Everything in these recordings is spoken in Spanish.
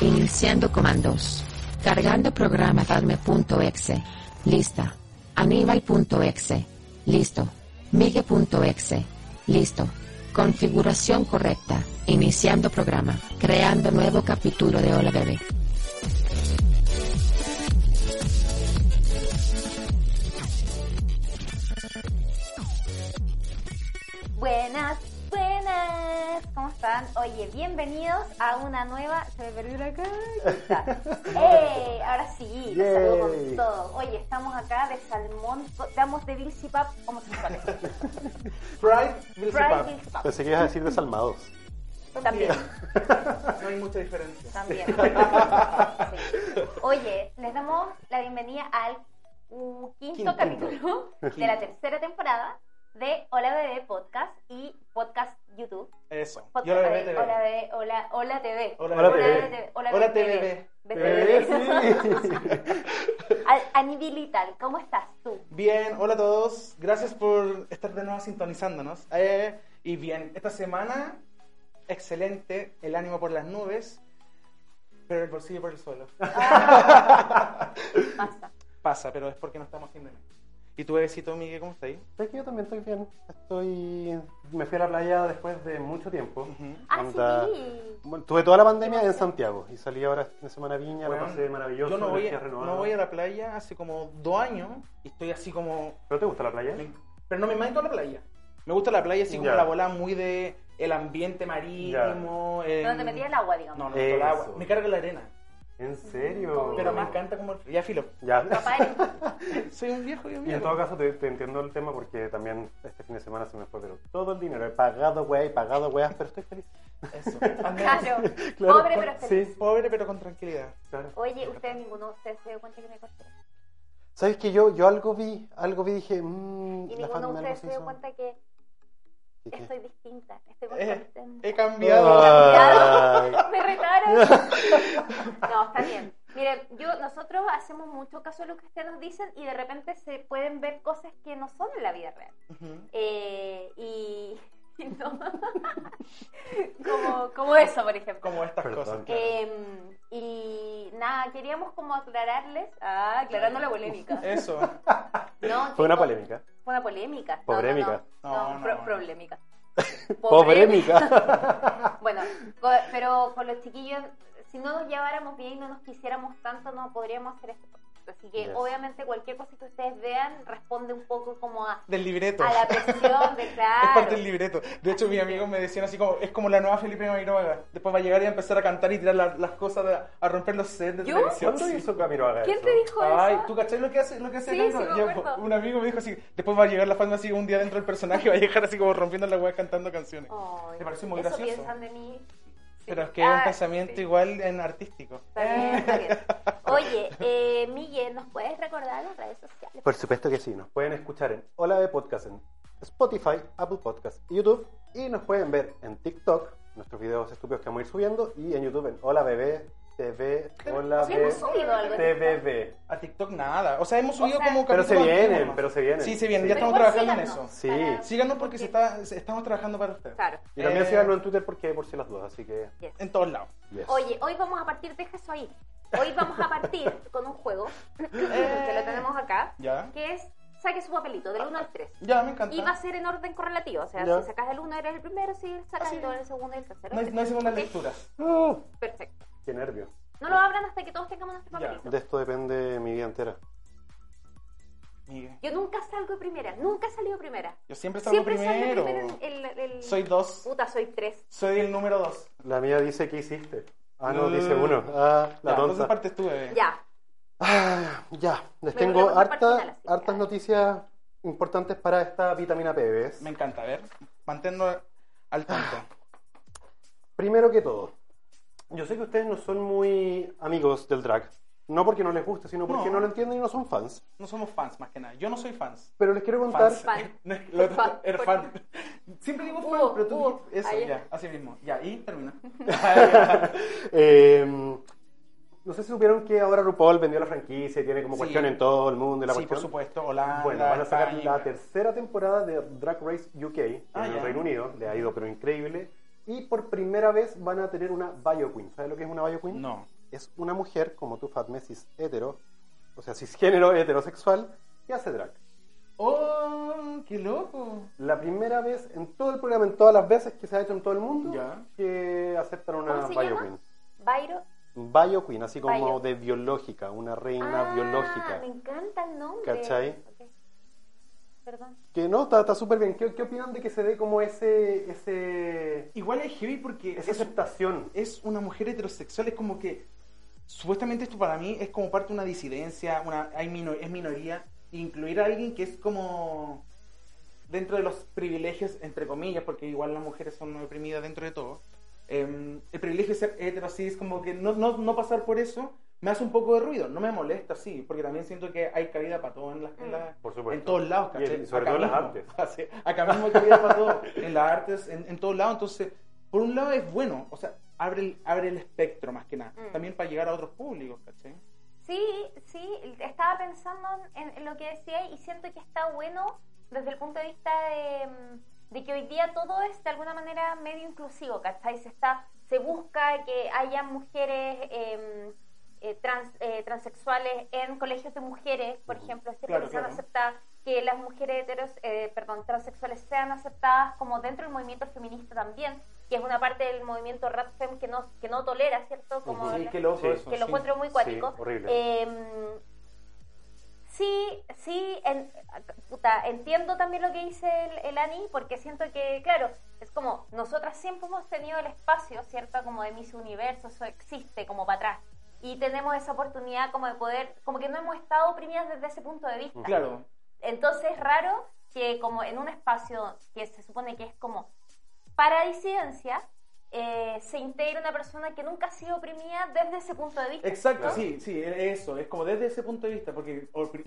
Iniciando comandos. Cargando programa Padme.exe. Lista. Aníbal.exe. Listo. Migue.exe. Listo. Configuración correcta. Iniciando programa. Creando nuevo capítulo de Hola Bebé. Buenas, buenas. ¿Cómo están? Oye, bienvenidos a una nueva. Se me perdió la cara. ¡Eh! Ahora sí, los saludo con todo. Oye, estamos acá de salmón. Damos de Bilsy Pap homosexuales. Fried Bilsy Fried Pap. Bilsy Pap. Pensé que ibas a decir desalmados. También. No hay mucha diferencia. También. Sí. Oye, les damos la bienvenida al uh, quinto, Quinto. capítulo de la tercera temporada de Hola Bebé Podcast y Podcast YouTube. Eso. Podcast de bebé TV. Hola Bebé, Hola, hola TV. Hola, Hola. TV. Hola, Hola, TV. TVB. BTV. A, a nivel vital, ¿cómo estás tú? Bien, hola a todos. Gracias por estar de nuevo sintonizándonos. Eh, y bien, esta semana, excelente. El ánimo por las nubes, pero el bolsillo por el suelo. Basta. Pasa, pero es porque no estamos haciendo nada. ¿Y tu bebecito, Miguel, cómo está ahí? Sé que yo también estoy bien. Estoy. Me fui a la playa después de mucho tiempo. Ujú. Ah, sí. Bueno, tuve toda la pandemia en Santiago y salí ahora este fin de semana a Viña, Bueno, lo pasé maravilloso. Yo no voy, renovada. no voy a la playa hace como dos años y estoy así como ¿Pero te gusta la playa? Pero no me a la playa. Me gusta la playa así como Ya. la bola muy de el ambiente marítimo. el- Donde te metías el agua, digamos. No, no, meto el agua. Me carga la arena. ¿En serio? Pero me encanta como el... Ya filo. Ya. Soy un viejo, yo Y en todo caso te, te entiendo el tema porque también este fin de semana se me fue pero todo el dinero. He pagado weá, he pagado weas, pero estoy feliz. Eso. Claro. Claro, Pobre pero feliz. sí. Pobre pero con tranquilidad. Claro. Oye, ustedes ninguno de ustedes se dio cuenta que me corté. ¿Sabes que yo, yo algo vi, algo vi y dije, mmm, Y ninguno de ustedes se dio cuenta que Estoy distinta. Estoy más Eh, contenta. he cambiado. Ay. Me retaron. No, está bien. Miren, yo, nosotros hacemos mucho caso de lo que ustedes nos dicen y de repente se pueden ver cosas que no son en la vida real. Eh, y no. como, como eso, por ejemplo. Como estas Perdón. cosas. claro. Eh, y nada, queríamos como aclararles, ah, aclarando la polémica. Eso. No, Fue una polémica. Fue una polémica. No, Pobrémica. No, no, no, No, pro- no. problemática. Pobrémica. Bueno, pero con los chiquillos, si no nos lleváramos bien y no nos quisiéramos tanto, no podríamos hacer esto. Así que Yes. obviamente cualquier cosa que ustedes vean responde un poco como a, Del libreto. a la presión de Es claro. parte del libreto. De hecho, mis amigos me decían así como, es como la nueva Felipe Mairoaga. Después va a llegar y a empezar a cantar y tirar la- las cosas, de- a romper los sets de ¿Yo? televisión. ¿Cuándo hizo Camilo haga ¿Quién eso? te dijo Ay, eso? ¿tú cachai lo que hace, lo que hace Sí, me un amigo me dijo así, después va a llegar la fama así un día dentro del personaje y va a llegar así como rompiendo la weá cantando canciones. Ay, Me pareció muy eso gracioso. piensan de mí. Pero es que es un Ah, pensamiento sí. igual en artístico. Está bien, está bien. Oye, eh, Miguel, ¿nos puedes recordar las redes sociales? Por supuesto que sí, nos pueden escuchar en Hola de Podcast en Spotify, Apple Podcast y YouTube. Y nos pueden ver en TikTok, nuestros videos estúpidos que vamos a ir subiendo. Y en YouTube en Hola Bebé TV, Hola Sí, hemos subido algo. en TVB. A TikTok nada. O sea, hemos subido sea- como Pero se vienen, pero se vienen. Sí, se vienen. Sí. Ya Pero estamos trabajando en eso. Sí. para- Síganos porque se está, se- estamos trabajando para ustedes. Claro. Y también Eh, síganos en Twitter porque por si las dudas, así que... yes. En todos lados. yes. Oye, hoy vamos a partir, deja eso ahí. Hoy vamos a partir con un juego que lo tenemos acá, Ya. que es saque su papelito del 1 al 3. Ya, me encanta. Y va a ser en orden correlativo, o sea, Ya. si sacas el 1 eres el primero, si sacas Ah, sí. el 2 eres el segundo y el tercero. No hay, no hay segundas Ok, lecturas. Ah, Perfecto. Qué nervio. No lo abran hasta que todos tengamos nuestro Ya. papelito. De esto depende mi vida entera. Miguel. Yo nunca salgo de primera, nunca he salido primera. Yo siempre salgo Siempre salgo primero. el, el- Soy dos. Puta, soy 3. Soy el número dos. La mía dice que hiciste. Ah, no, dice uno. Ah, la Ya, entonces tonta. partes tú, bebé. Ya. Ah, ya, les Me tengo harta- hartas noticias importantes para esta vitamina P, ¿ves? Me encanta, a ver. Manténnos al tanto. Primero que todo, Yo sé que ustedes no son muy amigos del drag. No porque no les guste, sino porque No. no, lo entienden y no son fans. No somos fans, más que nada. Yo no soy fans. Pero les quiero contar. Fans. Fan. Lo Fan. Era fan. Siempre digo fan, pero tú hubo. Eso, Ayer. ya, así mismo. Ya, y termina. Eh, no sé si supieron que ahora RuPaul vendió la franquicia y tiene como Sí. cuestión en todo el mundo y la sí, por cuestión. supuesto. Holanda, Bueno, van a sacar España, la tercera temporada de Drag Race UK Ah, en ya. el Reino Unido. Le ha ido pero increíble. Y por primera vez van a tener una Bio Queen. ¿Sabes lo que es una Bio Queen? No. Es una mujer, como tú, Fatme, cis hetero, o sea, cisgénero heterosexual, que hace drag. ¡Oh, qué loco! La primera vez en todo el programa, en todas las veces que se ha hecho en todo el mundo, Ya. que aceptan una ¿Cómo se Bio llama? Queen. Byro. Bio Queen, así como Bio. de biológica, una reina Ah, biológica. Me encanta el nombre. ¿Cachai? Perdón. Que no, está está súper bien. ¿Qué, ¿Qué opinan de que se dé como ese, ese Igual es heavy porque esa es, aceptación? es una mujer heterosexual. Es como que. Supuestamente esto para mí es como parte de una disidencia, una, hay mino- es minoría. Incluir a alguien que es como. Dentro de los privilegios, entre comillas, porque igual las mujeres son oprimidas dentro de todo. eh, el privilegio de ser hetero así es como que no, no, no pasar por eso me hace un poco de ruido. No me molesta, sí, porque también siento que hay cabida para todo en, las en, la- Por supuesto. en todos lados, Y ¿cachai? en- sobre Acá todo en las artes. Así, Acá mismo hay cabida para todo, en las artes, en, en todos lados. Entonces, por un lado es bueno, o sea, abre el, abre el espectro más que nada. Mm. También para llegar a otros públicos, ¿cachai? Sí, sí, estaba pensando en, en lo que decía y siento que está bueno desde el punto de vista de, mm, de que hoy día todo es de alguna manera medio inclusivo, ¿cachai? Se, está, se busca que haya mujeres em, eh, trans, eh, transexuales en colegios de mujeres, por ejemplo, siempre Claro, que aceptadas, que las mujeres heteros, eh, perdón, transexuales sean aceptadas como dentro del movimiento feminista también, que es una parte del movimiento Radfem que no, que no tolera, ¿cierto? Como Sí, la- qué loco Sí. eso. que lo sí. encuentro muy cuático. Sí, horrible. Eh, sí, sí, en- puta, entiendo también lo que dice el, el Ani, porque siento que, claro, es como nosotras siempre hemos tenido el espacio, ¿cierto? Como de Miss Universo, eso existe como para atrás. Y tenemos esa oportunidad como de poder, como que no hemos estado oprimidas desde ese punto de vista. Claro, Entonces es raro que como en un espacio que se supone que es como para disidencia, eh, se integre una persona que nunca ha sido oprimida desde ese punto de vista. exacto, Claro. sí, sí, eso. Es como desde ese punto de vista, porque opri-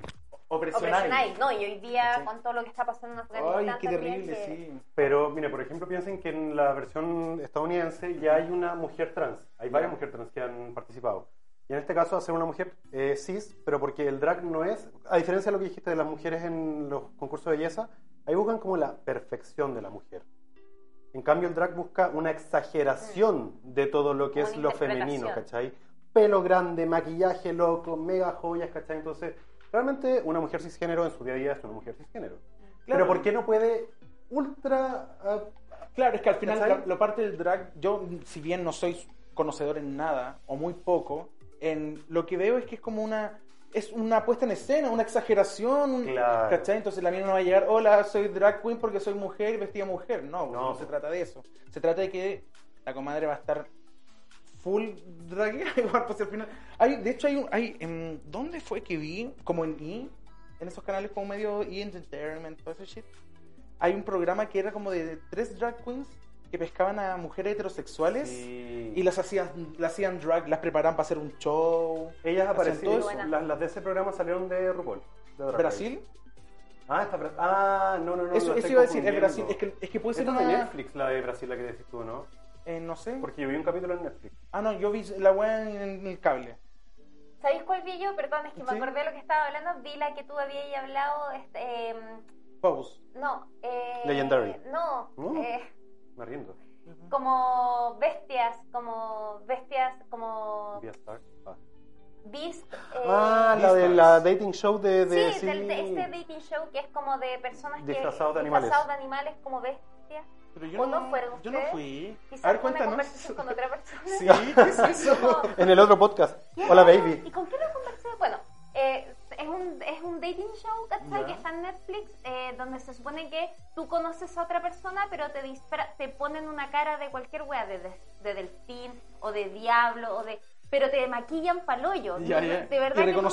opresional. Opresional, ¿no? Y hoy día Sí. con todo lo que está pasando en Afganistán Ay, qué terrible, que- sí. Pero, mire, por ejemplo, piensen que en la versión estadounidense ya hay una mujer trans. Hay varias mujeres trans que han participado. Y en este caso, hacer una mujer eh, cis, pero porque el drag no es, a diferencia de lo que dijiste de las mujeres en los concursos de belleza, ahí buscan como la perfección de la mujer. En cambio, el drag busca una exageración de todo lo que Una es lo femenino. ¿cachai? Pelo grande, maquillaje loco, mega joyas, ¿cachai? Entonces, realmente una mujer cisgénero en su día a día es una mujer cisgénero. Claro. Pero ¿por qué no puede ultra ah, Claro, es que al final la, la parte del drag, yo si bien no soy conocedor en nada, o muy poco, en lo que veo es que es como una es una puesta en escena, una exageración, Claro. ¿cachai? Entonces la mina no va a llegar, hola, soy drag queen porque soy mujer y vestida mujer. No, No. no, se trata de eso. Se trata de que la comadre va a estar full drag igual, pues al final. Hay, de hecho, hay un, hay, en, ¿dónde fue que vi? Como en E, en esos canales como medio E Entertainment, todo ese shit. Hay un programa que era como de tres drag queens que pescaban a mujeres heterosexuales Sí. y las hacían, las hacían drag, las preparaban para hacer un show. Ellas aparecieron, las, las de ese programa salieron de RuPaul. de ¿Brasil? Ah, está Bra- Ah, no, no, no. eso iba a decir, es Brasil. Es que, es que puede ser Esta es de una. Netflix, la de Brasil, la que decís tú, ¿no? eh, no sé. Porque yo vi un capítulo en Netflix. Ah, no, yo vi la web en, en el cable. ¿Sabéis cuál vi yo? Perdón, es que me acordé de lo que estaba hablando. Vi la que tú habías hablado. Este, Pose. no. Eh, Legendary. No. Eh, Me rindo. como bestias, como bestias, como Vía Star. Ah, Beast. eh, Ah, la de Beastars. la dating show de... de sí, del- de este dating show que es como de personas que Disfrazados de animales. disfrazados de animales como bestias. Pero yo ¿O no, fueron yo no fui. Quizás a ver, cuéntanos. conversación con otra persona. Sí, ¿qué es eso? Como, En el otro podcast. Hola, baby. ¿Y con qué lo conversé? Bueno, eh, es, un, es un dating show. Que está en Netflix, eh, donde se supone que tú conoces a otra persona, pero te, disfra- te ponen una cara de cualquier wea, de, de, de delfín o de diablo o de... Pero te maquillan paloyo. Ya, de, verdad que no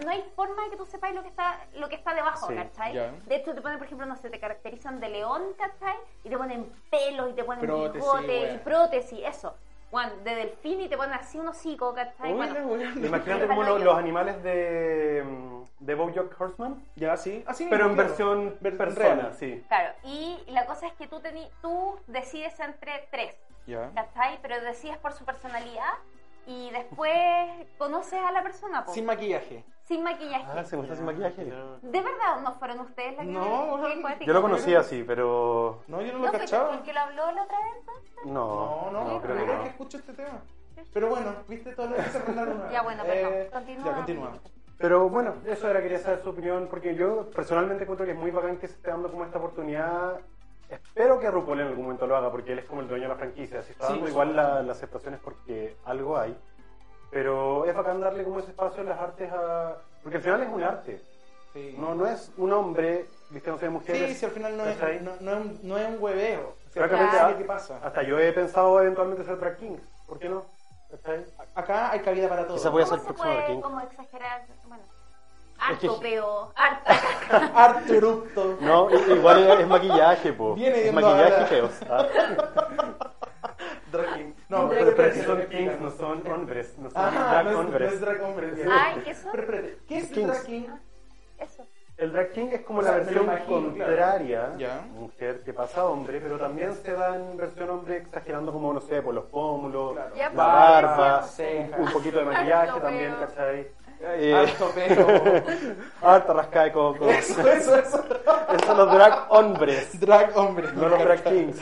te- hay forma de que tú sepáis lo que está, lo que está debajo, Sí, ¿cachai? De hecho, te ponen, por ejemplo, no sé, te caracterizan de león, ¿cachai? Y te ponen pelos y te ponen bigote y prótesis, eso. Juan, de delfín y te ponen así un hocico, ¿cachai? Uy, Bueno, wea. Imagínate como lo- los animales de, mm, de Bojack Horseman, Ya, sí. Así pero en claro. versión Ver- persona, real. sí. claro, y la cosa es que tú, tení, tú decides entre tres, Ya. ¿cachai? Pero decides por su personalidad y después conoces a la persona, po, Sin maquillaje. Sin maquillaje. Ah, se muestra sin maquillaje. ¿De verdad no fueron ustedes las que No, qué poético. Yo lo conocí así, pero No, yo no ¿No lo fue cachaba. el que lo habló la otra vez? entonces? no, No, no, no, creo que no. que escucho este tema. Pero bueno, viste todo lo que se nuevo. Ya, bueno, perdón. Eh, Continúa. Ya, continúa. Pero bueno, eso era, quería saber su opinión, porque yo personalmente encuentro que es muy bacán que se esté dando como esta oportunidad. Espero que RuPaul en algún momento lo haga, porque él es como el dueño de la franquicia. Si está Sí, dando igual la, la aceptación es porque algo hay. Pero es bacán darle como ese espacio en las artes a... Porque al final es un arte. Sí. No, no es un hombre vistiéndose de mujeres. Sí, si al final no es, no, no es, un, no es un hueveo. O sea, Francamente, ¿sabes ah, qué pasa? Hasta yo he pensado eventualmente ser drag king. ¿Por qué no? Acá hay cabida para todo. Quizá voy a ser ¿Cómo el se próximo puede King. como exagerar? Bueno, harto peo, harta. Arturupto. No, igual es, es maquillaje, po. Viene es maquillaje ahora. Ah. Drag king. No, pero, si son kings, no son hombres. No son Ajá, drag no es, no hombres. es drag hombre. bien. Ay, ¿qué son? ¿qué es Kings. drag king? Eso. El drag king es como O la sea, versión imagino, contraria, claro. Ya. mujer que pasa a hombre, pero también se da en versión hombre exagerando como, no sé, por los pómulos, Claro. La pues, barba, cejas. un poquito de maquillaje también. ¿cachai? Eh, Eh, Harto pelo. de coco. Eso, eso, eso. Esos son los drag hombres, Drag hombre. no los drag kings.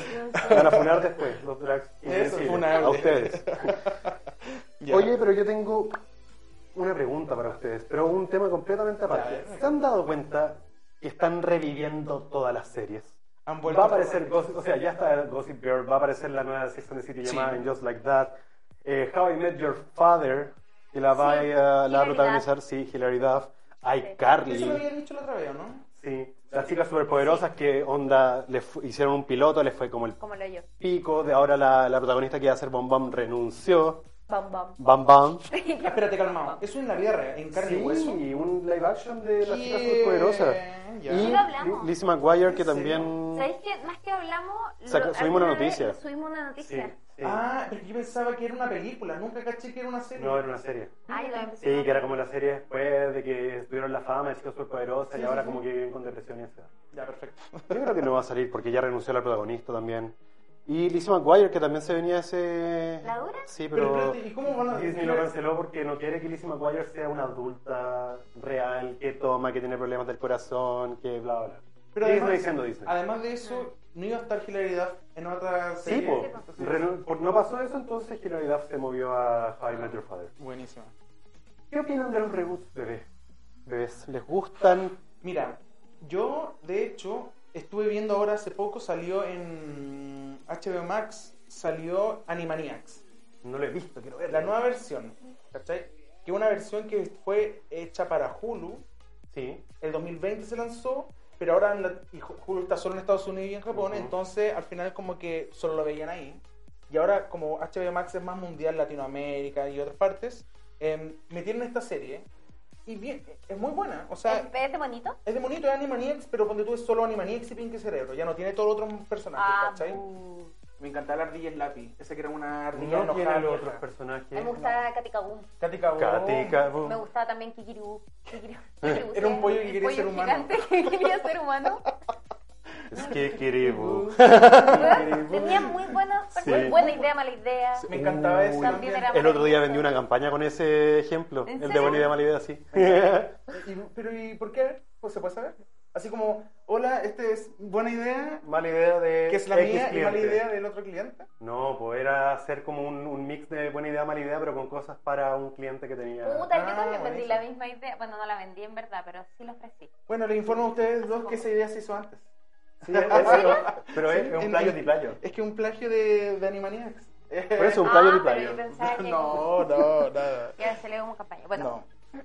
Van a funar después, los drag kings. Eso. A ustedes. Oye, pero yo tengo una pregunta para ustedes, pero un tema completamente aparte. Ya. ¿Se han dado cuenta que están reviviendo todas las series? Han vuelto Va a aparecer Gossip, o sea, ya está Gossip Girl, va a aparecer la nueva Sex and the City Sí. llamada Just Like That. Eh, How I Met Your Father, que la va, Sí, a- la va a Hilary protagonizar, sí, Hilary Duff. Sí. iCarly. Eso lo había dicho la otra vez, ¿no? Sí, las chicas superpoderosas que onda le fu- hicieron un piloto, les fue como el Como pico, de ahora la, la protagonista que iba a ser Bom Bom renunció. Bam, bam. Bam Bam. Ah, espérate, calmado. Eso en la vida real, en carne Sí, y hueso. un live action de las chicas superpoderosas. ya. Y. Lizzie McGuire que también... ¿Sabéis que más que hablamos, Saca- lo- subimos una noticia. Subimos una noticia. sí. Ah, pero yo pensaba que era una película. Nunca caché que era una serie. No, era una serie. Ay, lo empecé Sí, que era como la serie después de que tuvieron la fama de chicas superpoderosas Sí, y sí, ahora sí. como que viven con depresión y ansiedad. Ya, perfecto. Yo creo que no va a salir porque ya renunció la protagonista también. Y Lizzie McGuire, que también se venía ese... ¿La dura? Sí, Pero pero... espérate, ¿y cómo van a Disney lo canceló porque no quiere que Lizzie McGuire sea una adulta real, que toma, que tiene problemas del corazón, que bla, bla. Pero Disney además, diciendo Disney. además de eso, ¿no iba a estar Hilary Duff en otra Sí, serie? po. Entonces- Renu- por- no pasó eso, entonces Hilary Duff se movió a How I Met Your Father. Buenísima. ¿Qué opinan de los reboots, bebé? Bebés, ¿les gustan? Mira, yo de hecho estuve viendo ahora hace poco, salió en HBO Max, salió Animaniacs. No lo he visto, quiero verlo. La nueva versión, ¿cachai? Que una versión que fue hecha para Hulu, Sí. el 2020 se lanzó, pero ahora en la- y Ju- Hulu está solo en Estados Unidos y en Japón, entonces al final como que solo lo veían ahí. Y ahora como HBO Max es más mundial, Latinoamérica y otras partes, eh, metieron esta serie y bien, es muy buena. O sea, ¿Es de bonito? es de bonito, es Animaniacs, pero cuando tú es solo Animaniacs y Pinky Cerebro, ya no tiene todos los otros personajes, Ah, ¿cachai? Me encantaba la ardilla Slappy, ese que era una ardilla No enojada. tiene los otros personajes. Me gustaba. Katy Kaboom. Katy Kaboom. Me gustaba también Kikiribú. Kikiribú. Era un pollo que quería ser humano. gigante que quería ser humano. Es que Kiribu. Tenía muy buena, Sí. buena idea, mala idea. Me encantaba ese. Uy. El otro día vendí una campaña con ese ejemplo. ¿En El de buena idea, mala idea, sí. Y- pero ¿y por qué? Pues se puede saber. Así como, hola, este es buena idea, mala idea de. que es la X mía y mala cliente. idea del otro cliente. No, pues era hacer como un, un mix de buena idea, mala idea, pero con cosas para un cliente que tenía. Puta, yo Ah, también vendí la misma idea. Bueno, no la vendí en verdad, pero sí la ofrecí. Bueno, les informo a ustedes dos que esa idea se hizo antes. Sí, es- pero, pero es, Sí, es un en- de playo. Es que un plagio de, de Animaniacs. Por eso, un playo de ah, que No, no, nada. ya se le como campaña. Bueno, No.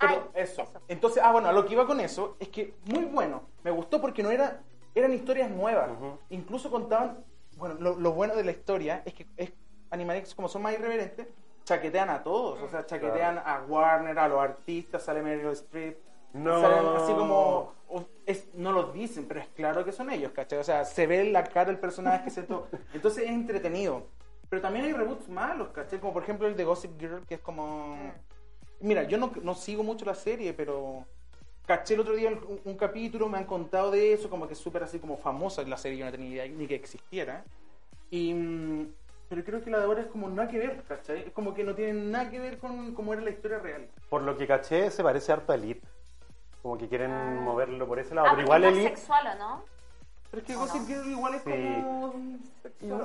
Pero Ay, eso. eso. Entonces, ah, bueno, a lo que iba con eso es que muy bueno. Me gustó porque no era, eran historias nuevas. Incluso contaban, bueno, lo, lo bueno de la historia es que es, Animaniacs, como son más irreverentes, chaquetean a todos. O sea, chaquetean a Warner, a los artistas, sale Meryl Streep. No. Salen así como. es- no lo dicen, pero es claro que son ellos, ¿cachai? O sea, se ve en la cara del personaje que se to- Entonces es entretenido. Pero también hay reboots malos, ¿cachai? Como por ejemplo el de Gossip Girl, que es como... Mira, yo no, no sigo mucho la serie, pero caché el otro día un, un capítulo, me han contado de eso, como que es súper así como famosa la serie, yo no tenía idea ni que existiera. Y, mm, pero creo que la de ahora es como nada que ver, ¿cachai? Es como que no tiene nada que ver con cómo era la historia real. Por lo que caché, se parece harto a Elite. Como que quieren Ah. moverlo por ese lado. Ah, pero igual es Elite. sexual, ¿o no? Pero es que ¿O Gossip no? Girl igual es Sí. como...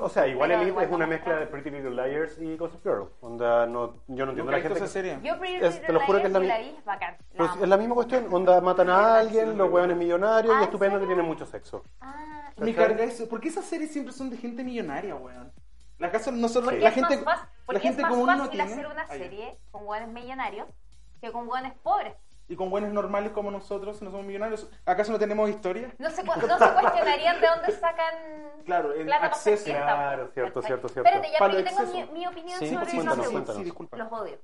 O sea, igual Pero Elite igual es una no mezcla de Pretty Little Liars y Gossip Girl. Onda, no, yo no entiendo la gente. esa serie. Yo Pretty Es- te lo juro que es la Little la vi, bacán. La Pues es la misma cuestión. Onda, matan a alguien, los hueones millonarios Ah, y ¿en estupendo que tienen mucho sexo. Ah, Me carga eso. ¿Por qué esas series siempre son de gente millonaria, weón? La casa nosotros, porque la gente, más la gente es más común no fácil tiene. hacer una serie con hueones millonarios que con hueones pobres. Y con buenos normales como nosotros, no somos millonarios. ¿Acaso no tenemos historia? No se, cu- no se cuestionarían de dónde sacan Claro, el plata acceso. Claro, cierto, cierto, cierto. Espérate, ya Para pero yo tengo mi, mi opinión Sí, sobre cuéntanos, sí, cuéntanos. sí, disculpa. Los odio.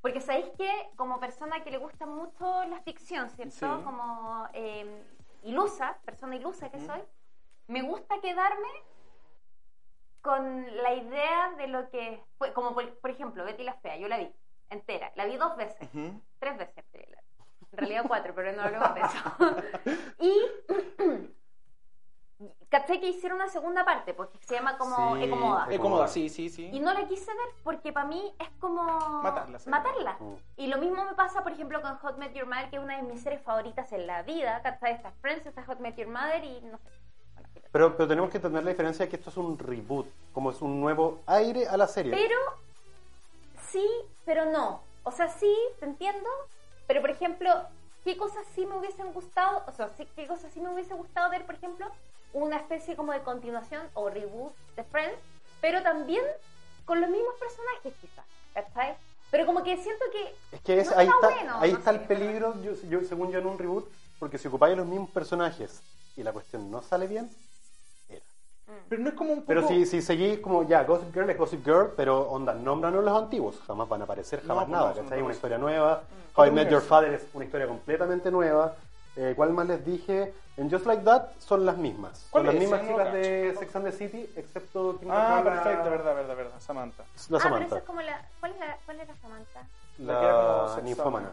Porque sabéis que como persona que le gusta mucho la ficción, ¿cierto? Sí. Como eh, ilusa, persona ilusa que soy, me gusta quedarme con la idea de lo que fue, como por, por ejemplo, Betty la Fea, yo la vi entera, la vi dos veces, Ujú. tres veces, en realidad cuatro, pero no hablemos de eso. y caché que hicieron una segunda parte, porque se llama como Sí, Ecomoda. Es cómoda, sí, sí, sí. Y no la quise ver porque para mí es como Matarla, sí. matarla. Mm. Y lo mismo me pasa, por ejemplo, con Hot Met Your Mother, que es una de mis series favoritas en la vida. ¿cachai? Está Friends, está Hot Met Your Mother y no sé. Pero, pero tenemos que entender la diferencia de que esto es un reboot, como es un nuevo aire a la serie. Pero sí, pero no. O sea, sí, te entiendo. Pero, por ejemplo, ¿qué cosas sí me hubiesen gustado? O sea, ¿qué cosas sí me hubiese gustado ver, por ejemplo? Una especie como de continuación o reboot de Friends, pero también con los mismos personajes, quizás. ¿Cachai? Pero como que siento que Es que es, No ahí está bueno, ahí no está sé, el peligro, yo, yo- según yo, en un reboot, porque si ocupáis los mismos personajes y la cuestión no sale bien. Pero no es como un poco... Pero si, si seguís como ya, Gossip Girl es Gossip Girl, pero onda, nómbranos los antiguos, jamás van a aparecer, jamás pues nada, no, ¿cachai? Una historia nueva. Mm. How I Met Your. Father es una historia completamente nueva. Eh, ¿Cuál más les dije? En Just Like That son las mismas. ¿Cuál Son las es? mismas chicas de Sex and the City, excepto que Ah, perfecto, verdad, verdad, verdad. Samantha. La ah, pero Samantha. es como la. ¿Cuál es la, cuál es la Samantha? La que era como La sexómana. ninfómana.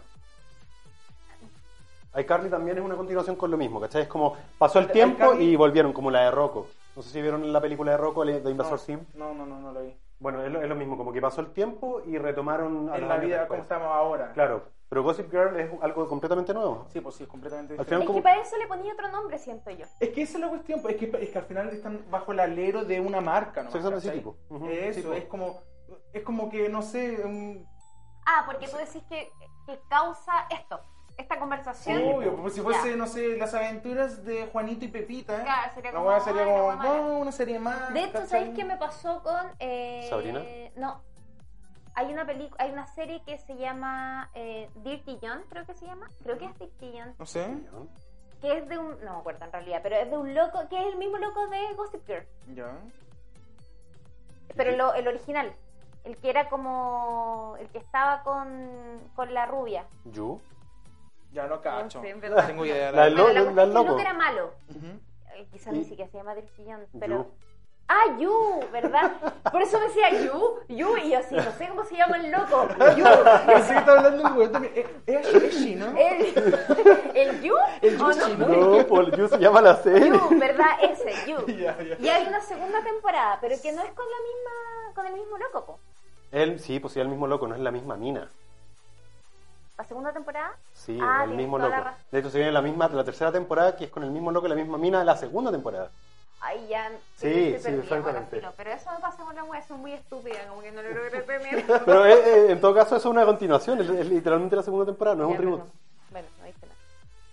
iCarly también es una continuación con lo mismo, ¿cachai? Es como pasó el tiempo iCarly- y volvieron, como la de Rocco. No sé si vieron la película de Rocco, de Invasor No, Sim. No, no, no, no lo vi. Bueno, es lo, es lo mismo, como que pasó el tiempo y retomaron a En la vida después. como estamos ahora. Claro, pero Gossip Girl es algo completamente nuevo. Sí, pues sí, es completamente Al diferente. final Es como- que para eso le ponía otro nombre, siento yo. Es que esa es la cuestión, pues, es que, es que al final están bajo el alero de una marca, ¿no? The ¿Cachai? City, po. Ujú, Eso, sí, es como, es como que, no sé, um, Ah, porque tú decís que, que causa esto, esta conversación. obvio, como si fuese, Ya. no sé, las aventuras de Juanito y Pepita, ¿eh? Claro, sería como, sería ay, como, no, una serie más. De hecho. ¿sabéis qué me pasó con. eh, ¿Sabrina? No. Hay una película, hay una serie que se llama eh, Dirty John, creo que se llama. Creo que es Dirty John. No sé, Que es de un. No me acuerdo en realidad, pero es de un loco, que es el mismo loco de Gossip Girl. ya. Pero lo- el original. El que era como. El que estaba con, con la rubia. You. Ya no cacho. No sé, en No verdad. tengo idea. La del Bueno, lo- la la loco. era malo. Eh, Quizás ni siquiera se llama Dirty John, pero. Ah, You, ¿verdad? Por eso me decía You, You, y yo así, no sé cómo se llama el loco. You. Pensé que estaba hablando el weón también. Es, chino. El, el You, El You ¿o es no? chino. No, Paul, You se llama la serie. You, ¿verdad? Ese, ya. Y hay una segunda temporada, pero que no es con la misma, con el mismo loco, po. Él, sí, pues sí, el mismo loco, no es la misma mina. La segunda temporada. Sí, Ah, el mismo loco. De hecho, se viene la misma, la tercera temporada, que es con el mismo loco y la misma mina de la segunda temporada. Ay, ya. Sí, sí, perdida, exactamente. bueno, pero eso me pasa con la wea, soy muy estúpida, como que no lo logré tener. Pero eh, eh, en todo caso, eso es una continuación, es, es literalmente la segunda temporada, no es Ya, un reboot. Bueno, no dije nada.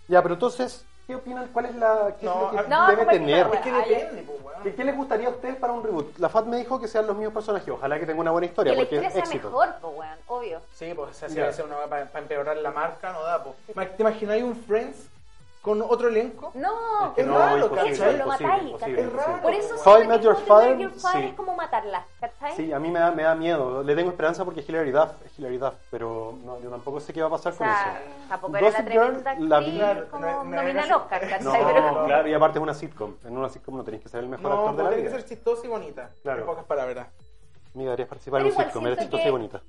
Ya, pero entonces, ¿qué opinan? ¿Cuál es la qué es No, lo que a- No, debe tener? Es que Ah, depende, pues, weón. ¿Qué, qué les gustaría a ustedes para un reboot? La FAT me dijo que sean los mismos personajes, ojalá que tenga una buena historia, Que la porque historia es sea éxito. mejor, pues, weón, obvio. Sí, pues o sea, si Ya. va a ser una para empeorar la marca, no da, pues. ¿Te imagináis un Friends con otro elenco? No, Es que Es no, raro, imposible, ¿cachai? Lo matáis, imposible, ¿cachai? Es raro. Por eso How I Met que Your Father, Your Father sí. es como matarla, ¿cachai? Sí, a mí me da, me da miedo. Le tengo esperanza porque es Hilary Duff, es Hilary Duff, pero no, yo tampoco sé qué va a pasar O con sea, eso. tampoco era la Gossip Girl, tremenda la vi- como no- no nomina al. Oscar, ¿cachai? No, Pero- claro, y aparte es una sitcom. En una sitcom no tenés que ser el mejor No, actor de pues la tiene que vida. ser chistosa y bonita. Claro. En pocas palabras. Amiga, deberías participar Pero en un sitcom, eres chistosa y que- bonita.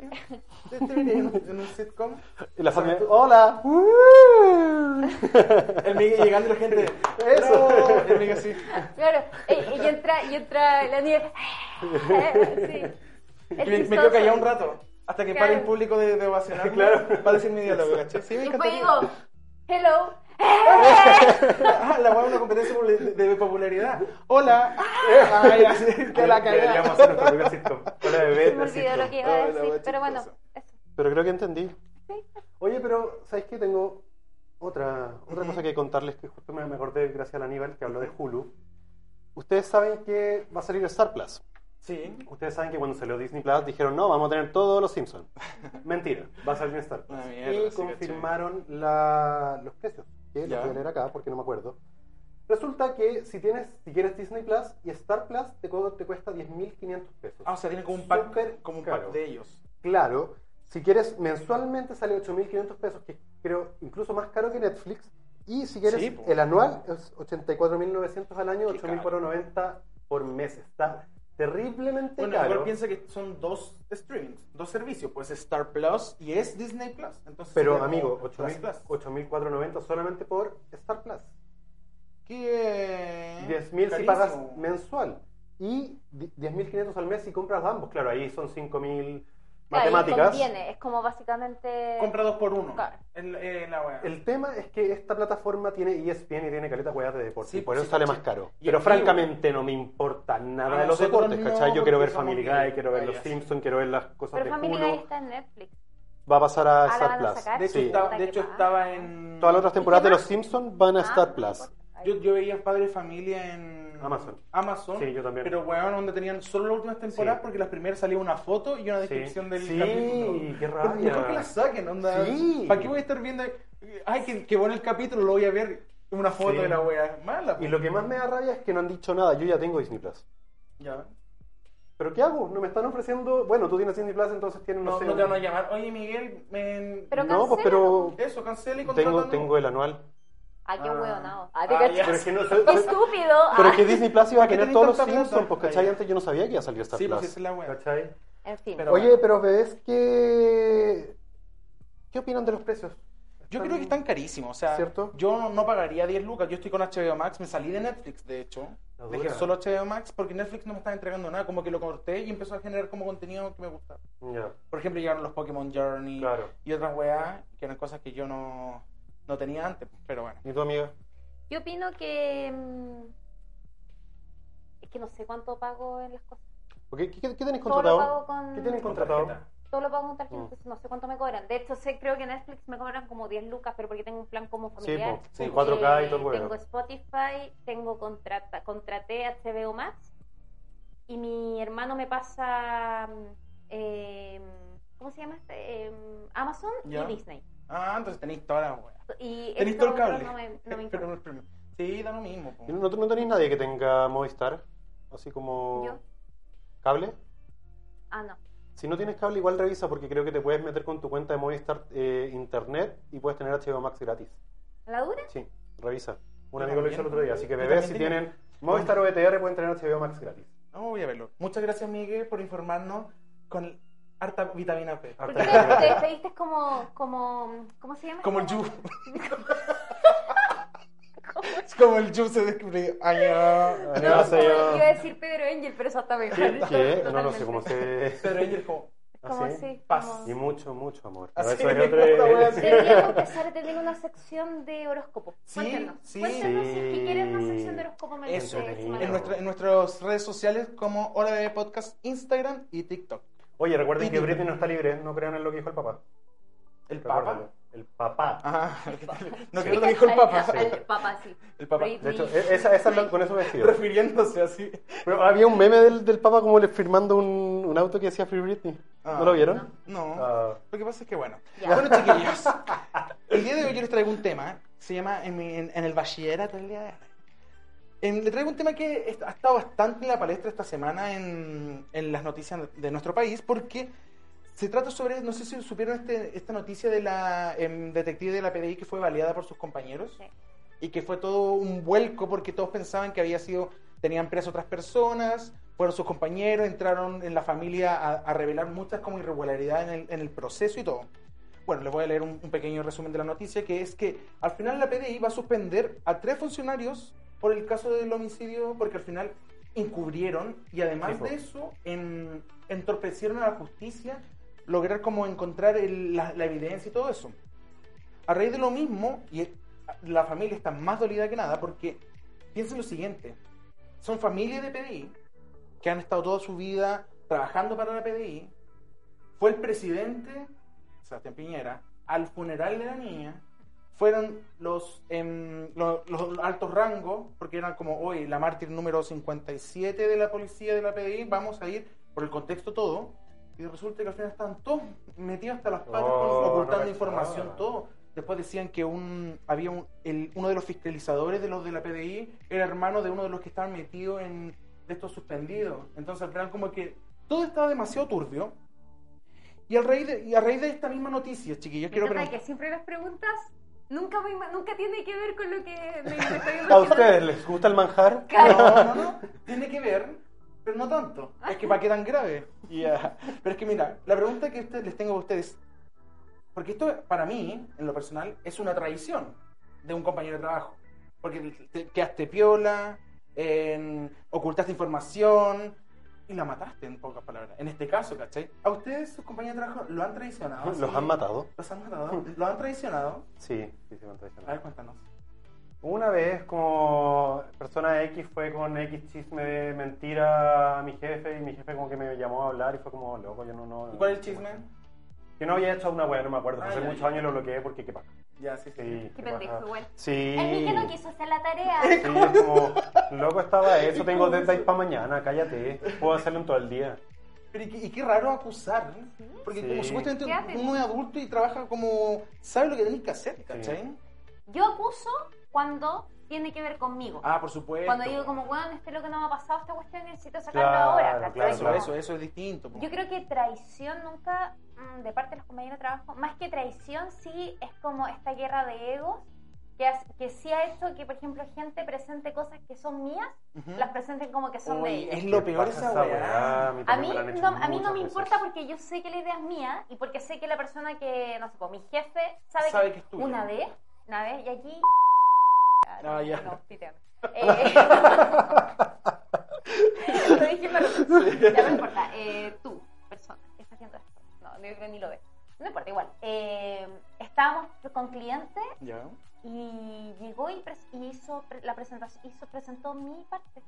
En, un- sitcom. Y la familia, ¡hola! El Miguel llegando y la gente. Eso. Y el Miguel así. Claro, y, y entra, y entra la niña. sí. Y Es me, me quedo callado un rato. Hasta que pare Claro. el público de, de ovacionar. Claro. Para decir mi diálogo, ¿cachai? Sí, me Y encantaría. después digo, hello. Ah, la hueá es una competencia de, de popularidad. Hola. Ay, así que la Deberíamos cagada. hacer nuestro propio sitcom. Hola, bebé. Se me olvidó lo que iba a decir, pero bueno, eso. Pero creo que entendí. Sí. Oye, pero ¿sabes qué? Tengo otra, otra cosa que contarles que justo me, acordé gracias a Aníbal que habló de Hulu. Ustedes saben que va a salir Star Plus. Sí. Ustedes saben que cuando salió Disney Plus dijeron, no, vamos a tener todos los Simpsons. Mentira, va a salir Star Plus. Ah, mierda, y confirmaron la- los precios, que los voy a leer acá porque no me acuerdo. Resulta que si tienes, si quieres Disney Plus y Star Plus, te, co- te cuesta 10.500 pesos. Ah, o sea, tiene como un pack, Súper como un caro. pack de ellos. Claro, si quieres mensualmente sale 8.500 pesos, que creo incluso más caro que Netflix. Y si quieres Sí, po. el anual es 84.900 al año, Qué caro. 8.490 por mes. Está terriblemente Bueno, caro. igual piensa que son dos streamings, dos servicios. Pues es Star Plus y es Disney Plus. Entonces Pero amigo, como Plus 8.000 Plus. 8.490 solamente por Star Plus. ¿Qué? 10.000 si pagas mensual. Y di- 10.500 al mes si compras ambos. Claro, ahí son 5.000 Claro, y matemáticas. es como básicamente. Compra dos por uno. Claro. La. El tema es que esta plataforma tiene ESPN y tiene caleta hueá de deporte. Sí, y por pues eso sí, sale más caro. Y Pero en francamente no me importa nada de los deportes, no, ¿cachai? Yo quiero ver Family. Guy, quiero ver Los. Simpsons, quiero ver las cosas Pero de Family. Guy está en Netflix. Va a pasar a Ah, Star Plus. De hecho, Puta, de hecho estaba en. Todas las otras temporadas ¿Y de Los? Simpsons van a Ah, Star Plus. Yo, yo veía Padre Familia en Amazon. Amazon. Sí, yo también. Pero weón, donde tenían solo las últimas temporadas Sí. porque las primeras salía una foto y una Sí. descripción del Sí, capítulo. qué rabia. Mejor que la saquen, onda. Sí. ¿Para qué voy a estar viendo? Ay, que, que bueno el capítulo, lo voy a ver una foto Sí. de la wea. Mala. Y lo que más me da rabia es que no han dicho nada. Yo ya tengo Disney Plus. Ya. ¿Pero qué hago? No me están ofreciendo. Bueno, tú tienes Disney Plus, entonces tienes, no, No, sé. no te van a llamar. Oye, Miguel, me... Pero no, pues pero. Eso, cancela y Tengo, contrátanos. tengo el anual. Ah, qué Ah. hueonado. Ah, Ah, es que no. Qué estúpido. Pero Ah. es que Disney Plus iba a ¿Para qué tener todos los? Simpsons, pues ¿cachai? Ah. Antes yo no sabía que iba a salir Star Sí, Plus. pues esa es la wea. ¿Cachai? En fin. Pero- Oye, pero ves que... ¿Qué opinan de los precios? Yo creo que están carísimos, o sea, ¿Cierto? yo no, pagaría 10 lucas, yo estoy con HBO Max, me salí de Netflix, de hecho, dejé solo HBO Max porque Netflix no me estaba entregando nada, como que lo corté y empezó a generar como contenido que me gusta. Ya, Por ejemplo, llegaron los Pokémon Journey claro. y otras weas, que eran cosas que yo no, no tenía antes, pero bueno. ¿Y tu amiga? Yo opino que. mm, Es que no sé cuánto pago en las cosas. ¿Qué, qué, qué tenéis Todo lo contratado? pago con. ¿Qué Con contratado? Todo lo pago con tarjeta, Mm. entonces no sé cuánto me cobran. De hecho, sé, creo que Netflix me cobran como 10 lucas, pero porque tengo un plan como Sí, familiar. po, sí, Sí, 4K y todo el Eh, huevo. Tengo Spotify, tengo contrata, contraté HBO Max y mi hermano me pasa. mm, eh, ¿Cómo se llama este? Eh, Amazon y Disney. Ah, entonces tenéis toda la wea. Y Tenéis todo el cable. No me, no me pero importa. no es premium. Sí, da lo mismo. po. ¿Y ¿No, no tenéis nadie que tenga Movistar? Así como... Yo. ¿Cable? Ah, no. Si no tienes cable, igual revisa porque creo que te puedes meter con tu cuenta de Movistar eh, Internet y puedes tener HBO Max gratis. ¿La dura? Sí, revisa. Un amigo lo hizo el otro día, así que bebés, si tienen Movistar o VTR pueden tener HBO Max gratis. No, voy a verlo. Muchas gracias, Miguel, por informarnos con harta vitamina P. ¿Por Harta qué te, te vitamina. despediste como, como. ¿Cómo se llama? Como el Yu. Como el Yu se descubrió. Año. Año. No, como- sé yo. iba a decir Pedro Angel, pero eso está mejor. ¿Qué? ¿Qué? No, no sé cómo se... Ella es como. Como ¿Así? así. Paz. como- Y mucho, mucho amor. Así Pero eso es otro-. Deberíamos empezar a tener una sección de horóscopo. Sí, Cuéntenos. sí. Cuéntenos si es que Sí. quieren una sección de horóscopo me Eso, en nuestra- en nuestras redes sociales como Hora de Podcast, Instagram y TikTok. Oye, recuerden que. Britney no está libre, no crean en lo que dijo el papá. ¿El? Recuérdenlo. El papá. Ajá. No creo que lo dijo el Papa. El papá, sí. El. Britney. De hecho, e- esa, esa es la- con eso vestido. Refiriéndose así. Pero había un meme del, del papá como le firmando un, un auto que decía Free Britney. Ah. ¿No lo vieron? No. Ah. Lo que pasa es que, bueno. Ya. Bueno, chiquillos. El día de hoy yo les traigo un tema. Se llama En, mi- en- en el bachillerato del día de hoy. En- le traigo un tema que ha estado bastante en la palestra esta semana en, en las noticias de nuestro país porque se trata sobre, no sé si supieron este- esta noticia de la em, detective de la PDI que fue baleada por sus compañeros Sí. y que fue todo un vuelco porque todos pensaban que había sido, tenían preso otras personas, fueron sus compañeros, entraron en la familia a, a revelar muchas como irregularidades en el, en el proceso y todo. Bueno, les voy a leer un, un pequeño resumen de la noticia, que es que al final la PDI va a suspender a tres funcionarios por el caso del homicidio, porque al final encubrieron y además Sí, de eso en- entorpecieron a la justicia lograr como encontrar el- la, la evidencia y todo eso. A raíz de lo mismo, y la familia está más dolida que nada, porque piensen lo siguiente, son familias de PDI que han estado toda su vida trabajando para la PDI, fue el presidente, Sebastián Piñera, al funeral de la niña, fueron los, em, lo- los, altos rangos, porque eran como hoy la mártir número 57 de la policía de la PDI, vamos a ir por el contexto todo, y resulta que al final estaban todos metidos hasta las patas, Oh, ocultando no información, cachaba. todo. Después decían que un, había un, el- uno de los fiscalizadores de los de la PDI era hermano de uno de los que estaban metidos en de estos suspendidos. Entonces al final como que todo estaba demasiado turbio. Y, al raíz de, y a raíz de esta misma noticia, chiquillos, quiero preguntar... que siempre las preguntas nunca, ima- nunca tiene que ver con lo que me, me estoy ¿A ustedes les gusta el manjar? No, no, no. Tiene que ver, pero no tanto. Es que para qué tan grave. Pero es que mira, la pregunta que usted- les tengo a ustedes, porque esto para mí, en lo personal, es una traición de un compañero de trabajo. Porque te quedaste piola, en- ocultaste información y la mataste, en pocas palabras. En este caso, ¿cachai? ¿A ustedes, sus compañeros de trabajo, lo han traicionado? ¿Los han matado? ¿Los han matado? ¿Lo han traicionado? Sí, sí, sí, me han A traicionado. ver, cuéntanos. Una vez como persona X fue con X chisme de mentira a mi jefe y mi jefe como que me llamó a hablar y fue como, loco, yo no... no ¿Y cuál es el chisme? Que no había hecho una weá, no me acuerdo. Hace muchos años lo bloqueé porque qué pasa. Ya, sí, sí. Sí, Qué pendejo, igual. Sí. El Miki no quiso hacer la tarea. Sí, es como, loco estaba eso, tengo deadline para mañana, cállate. Puedo hacerlo en todo el día. Pero y qué, y qué raro acusar, ¿eh? porque Sí. como supuestamente uno es adulto y trabaja como sabe lo que tenés que hacer, ¿cachai? Yo acuso cuando tiene que ver conmigo. Ah, por supuesto. Cuando digo como, bueno, este es lo que no me ha pasado, esta cuestión necesito sacarlo Claro, ahora. claro, eso, eso, eso es distinto. po. Yo creo que traición nunca, mm, de parte de los compañeros de trabajo, más que traición, sí es como esta guerra de egos que, has- que sí ha hecho que, por ejemplo, gente presente cosas que son mías, Ujú. las presenten como que son de ellos. es lo peor esa weá. weá, A mí, no, a mí no me veces. importa porque yo sé que la idea es mía y porque sé que la persona que, no sé, pues mi jefe sabe, Sabe que es tuya. una vez, una vez, y aquí... Ah, ya. No, piteame. Eh, lo dije, ya no importa. Eh, tú, persona, que está haciendo esto. No, no, ni lo ves. No importa, igual. Eh, estábamos con clientes Ya. y llegó y, y hizo pre- la presentación, hizo, presentó mi parte.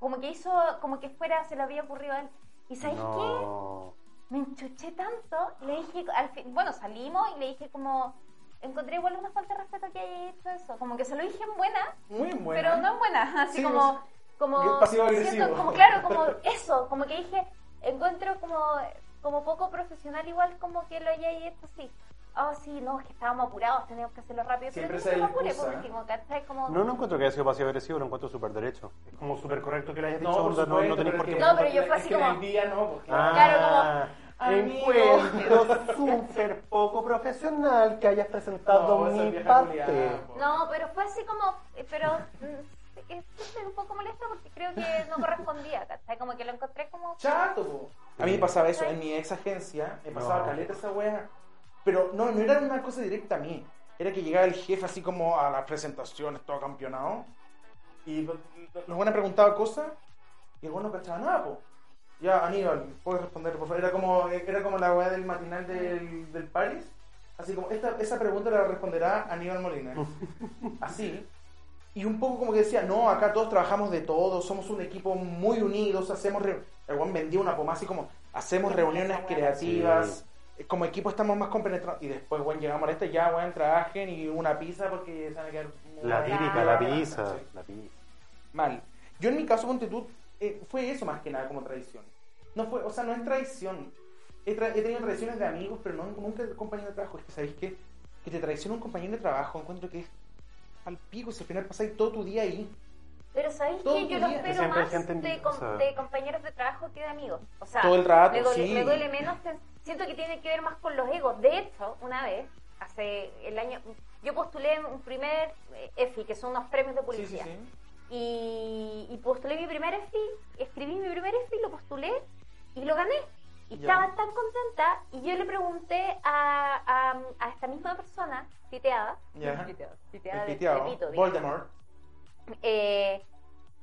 Como que hizo, como que fuera, se le había ocurrido a él. ¿Y sabes qué? No. me enchuché tanto, le dije, al fin, bueno, salimos y le dije como, encontré igual una falta de respeto que haya hecho eso, como que se lo dije en buena, Muy buena. pero no en buena, así Sí, como, como, pasivo-agresivo. siento como, claro, como eso, como que dije, encuentro como, como poco profesional igual como que lo haya hecho así. Oh, sí, no, es que estábamos apurados, teníamos que hacerlo rápido. Siempre pero se no excusa. por último, ¿cachai? Como... No, no encuentro que haya sido pasivo agresivo, lo encuentro súper derecho. Es como súper correcto que le hayas dicho, No, no, no pero por qué. No, pero yo fue así en como- no, pues, Ah, Claro, amigo. Encuentro súper poco profesional que hayas presentado No, mi parte. No, pero fue así como, pero mm, es es un poco molesto porque creo que no correspondía, ¿cachai? Como que lo encontré como... Chato, po. A mí me pasaba eso en mi ex agencia, me pasaba No. caleta esa wea. Pero no, no era una cosa directa a mí. Era que llegaba el jefe así como a las presentaciones, todo campeonado. Y los buenos preguntaban cosas y el bueno no cachaba nada, po. Ya, Aníbal, puedes responder, por favor. Era como, era como la wea del matinal del, del Paris. Así como, esta, esa pregunta la responderá Aníbal Molina. Así. Y un poco como que decía, no, acá todos trabajamos de todo, somos un equipo muy unidos, hacemos... re-". El weón vendía una pomada así como, hacemos reuniones creativas, eh, como equipo estamos más compenetrados. Y después, weón, llegamos a este, ya, weón, trabajen y una pizza porque se van a quedar... muy La típica, la pizza. La pizza. Mal. Yo en mi caso, ponte tú, eh, fue eso más que nada como traición. No fue, o sea, no es traición. He, tra- he tenido traiciones de amigos, pero no, nunca de compañero de trabajo. Es que, ¿sabéis qué? Que te traiciona un compañero de trabajo, encuentro que es al pico, si al final pasáis todo tu día ahí. Pero ¿sabéis que yo lo espero más gente de, envidiosa. com- de compañeros de trabajo que de amigos? O sea, Todo el rato, me duele, sí. me duele menos, siento que tiene que ver más con los egos. De hecho, una vez, hace el año, yo postulé un primer eh, EFI, que son unos premios de Sí, sí, policía. sí. y, y postulé mi primer EFI, escribí mi primer EFI, lo postulé y lo gané. Y estaba tan contenta y yo le pregunté a, a, a esta misma persona, piteada, Ya. piteada, piteada de, piteado, de pito, digamos, Voldemort. eh,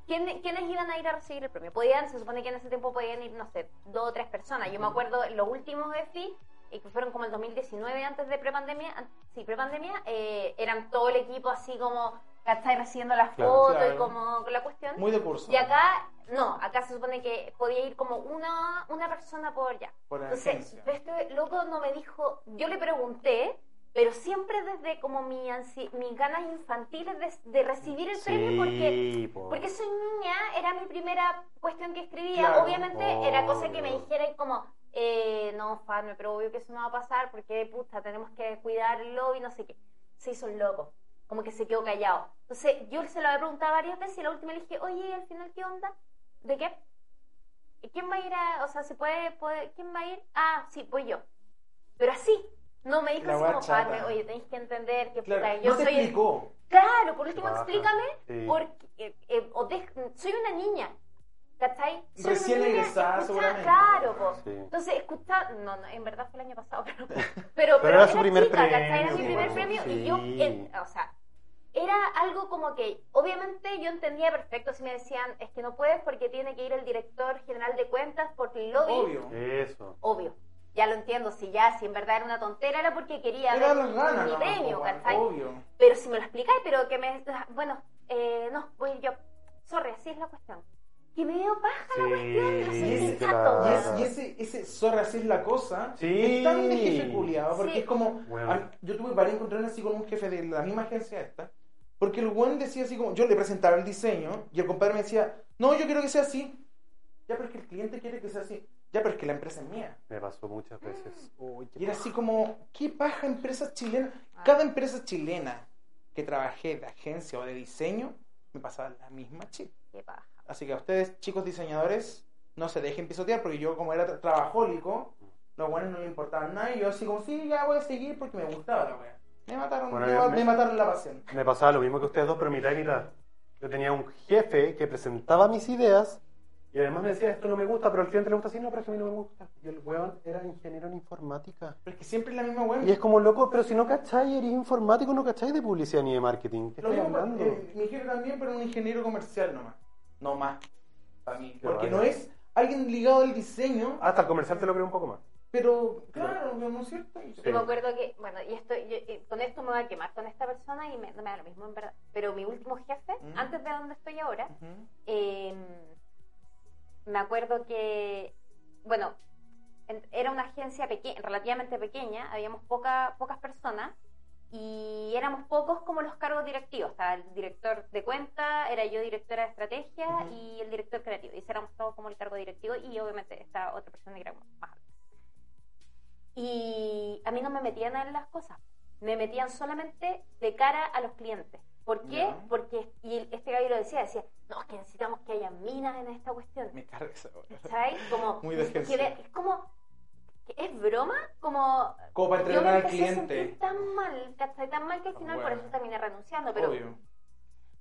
¿quién- ¿quiénes iban a ir a recibir el premio? Podían, se supone que en ese tiempo podían ir, no sé, dos o tres personas. Yo me acuerdo, los últimos EFI, eh, que fueron como el 2019, antes de prepandemia, an- sí, prepandemia, eh, eran todo el equipo así como, ¿cachai? Recibiendo las Claro. fotos Claro. y como la cuestión. Muy de curso. Y acá, no, acá se supone que podía ir como una, una persona por ya. Por Entonces, agencia. este loco no me dijo, yo le pregunté, pero siempre desde como mi ansi- mis ganas infantiles de, de recibir el premio, porque, porque soy niña, era mi primera cuestión que escribía. Claro. Obviamente era cosa que me dijera y como, eh, no, Farme, pero obvio que eso no va a pasar porque, puta, tenemos que cuidarlo y no sé qué. Se hizo el loco, como que se quedó callado. Entonces, yo se lo había preguntado varias veces y la última le dije, oye, ¿y al final qué onda? ¿De qué? ¿Y ¿Quién va a ir a, o sea, se puede, puede- quién va a ir? Ah, sí, voy yo. Pero así, no me dijo La así como. Farme, oye, tenéis que entender que, Claro, puta, yo no te soy el- explicó. Claro, por último Baja. explícame, Sí. porque eh, eh, o de- soy una niña, ¿cachai? Soy Recién egresada, seguramente. Claro, po. Sí. Entonces, escucha, no, no, en verdad fue el año pasado, pero, pero, Pero era su primer chica, ¿cachai? Era premio, mi primer po. premio y Sí. yo, eh, o sea, era algo como que, obviamente yo entendía perfecto si me decían, es que no puedes porque tiene que ir el director general de cuentas por el lobby. Obvio. Eso. Obvio. Ya lo entiendo, si ya, si en verdad era una tontera, era porque quería Era ver las ganas, mi no, premio. Obvio. Pero si me lo explicáis, pero que me. Bueno, eh, no, voy yo. Sorry, así es la cuestión. Que me dio paja la Sí, cuestión, no sé qué qué chato, lata. Y, es- y ese, ese zorra así es la cosa. Sí. Es tan de jefe culiado. Porque Sí. es como. Bueno. a- yo tuve para encontrarme así con un jefe de la misma agencia esta. Porque el buen decía así como. Yo le presentaba el diseño y el compadre me decía: No, yo quiero que sea así. Ya, pero es que el cliente quiere que sea así. Ya, pero es que la empresa es mía. Me pasó muchas veces. Qué Y era así como, ¿qué paja empresas chilenas? Ah. Cada empresa chilena que trabajé de agencia o de diseño, me pasaba la misma chip. Qué paja. Así que a ustedes, chicos diseñadores, no se dejen pisotear, porque yo como era tra- trabajólico, los buenos no me importaban nada, y yo así como, sí, ya voy a seguir porque me gustaba la wea. Me mataron, Bueno, me, me me- mataron la pasión. Me pasaba lo mismo que ustedes dos, pero mitad y mitad. Yo tenía un jefe que presentaba mis ideas y además me decía, esto no me gusta, pero al cliente le gusta así, no, pero es que a mí no me gusta. Y el weón era ingeniero en informática. Pero es que siempre es la misma wea. Y es como, loco, pero si no cacháis, eres informático, no cacháis de publicidad ni de marketing. ¿Qué Lo estoy mismo, hablando? eh, mi jefe también, pero un ingeniero comercial nomás. No más. Para mí. Porque no es alguien ligado al diseño, Hasta el comercial te lo creo un poco más. pero claro, ¿no es cierto? Sí. Yo me acuerdo que, bueno, y esto, yo, eh, con esto me voy a quemar con esta persona y me, no me da lo mismo en verdad. Pero mi último jefe, Mm. antes de donde estoy ahora, eh, me acuerdo que, bueno, en- era una agencia peque- relativamente pequeña, habíamos poca, pocas personas y éramos pocos como los cargos directivos. Estaba el director de cuenta, era yo directora de estrategia Ujú. y el director creativo. Y éramos todos como el cargo directivo y obviamente esta otra persona que era más alta. Y a mí no me metían en las cosas, me metían solamente de cara a los clientes. ¿Por qué? Porque, y este gallo lo decía, decía, no, es que necesitamos que haya minas en esta cuestión. Me carga esa. ¿Sabes? Como, Muy de es como, ¿es broma? Como, Como para entretener al cliente. tan mal, ¿cachai? Tan mal que al final bueno. por eso terminé renunciando, pero, Obvio.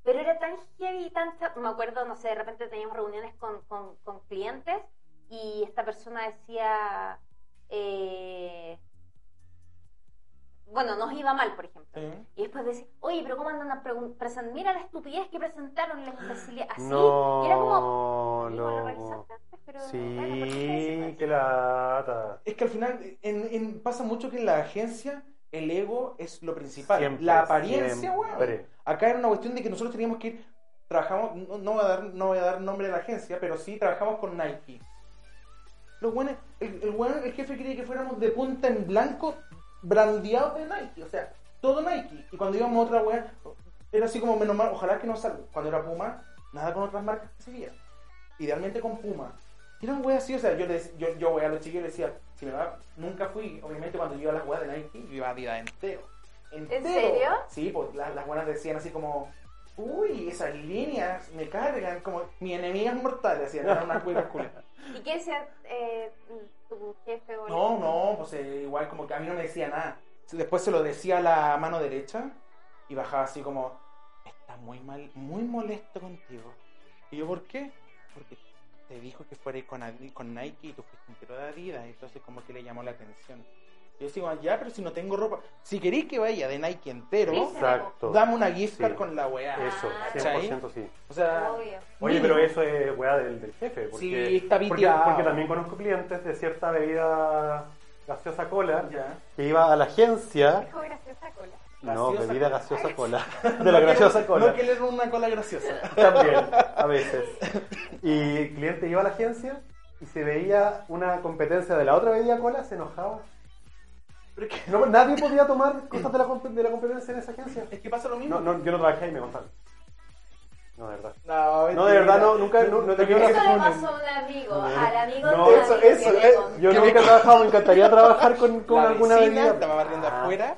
pero era tan heavy y tan, me acuerdo, no sé, de repente teníamos reuniones con, con, con clientes y esta persona decía, eh, bueno, nos iba mal, por ejemplo. Y después decía, oye, pero ¿cómo andan a presentar? Mira la estupidez que presentaron, la imbecilidad. Así. No, y era como, "Amigo, lo loco. revisaste antes, pero bueno, ¿por qué decís Sí, eso?". qué lata. Es que al final en, en- pasa mucho que en la agencia el ego es lo principal. Siempre, la apariencia, weón. Acá era una cuestión de que nosotros teníamos que ir, trabajamos, no, no voy a dar, no voy a dar nombre de la agencia, pero sí trabajamos con Nike. Los buenos, el, el, el jefe quería que fuéramos de punta en blanco, brandeados de Nike, o sea, todo Nike. Y cuando íbamos a otra weá, era así como menos mal, ojalá que no salga. Cuando era Puma, nada con otras marcas que seguían. Idealmente con Puma. Y eran weas así, o sea, yo, les, yo, yo voy a los chiquillos y les decía, si me va, nunca fui, obviamente cuando yo iba a las weas de Nike, yo iba a Adidas entero. entero. serio? Sí, pues las, las buenas decían así como, uy, esas líneas me cargan, como mi enemigas mortales, decían, eran unas weas culiadas. ¿Y qué decía eh, tu jefe? o No, no, pues eh, igual como que a mí no me decía nada. Después se lo decía a la mano derecha y bajaba así como, está muy mal, muy molesto contigo. Y yo, ¿por qué? Porque te dijo que fuera con, con Nike y tú fuiste entero de Adidas, entonces como que le llamó la atención. Y yo digo, ya, pero si no tengo ropa, si queréis que vaya de Nike entero, Exacto. dame una gift card Sí. con la weá. Eso, Ah, 100% sí. O sea, Obvio. Oye, pero eso es weá del, del jefe. Porque, Sí, está porque, porque también conozco clientes de cierta bebida gaseosa cola ya. que iba a la agencia. Dijo graciosa cola. No, bebida cola. gaseosa cola. De la graciosa cola. No que le una cola graciosa. También, a veces. Y el cliente iba a la agencia y se veía una competencia de la otra bebida cola, se enojaba. Pero es que, No, nadie podía tomar cosas de la, comp- de la competencia en esa agencia. es que pasa lo mismo. No, no, yo no trabajé ahí, me contaron. No, de verdad. No, No, de verdad, no, nunca- no- no te quiero Eso que le pasó a un amigo, al amigo No, de eso- eso, que eh, contó. Yo Que nunca he trabajado, me encantaría trabajar con, con la alguna vecina bebida. estaba barriendo Ah, afuera.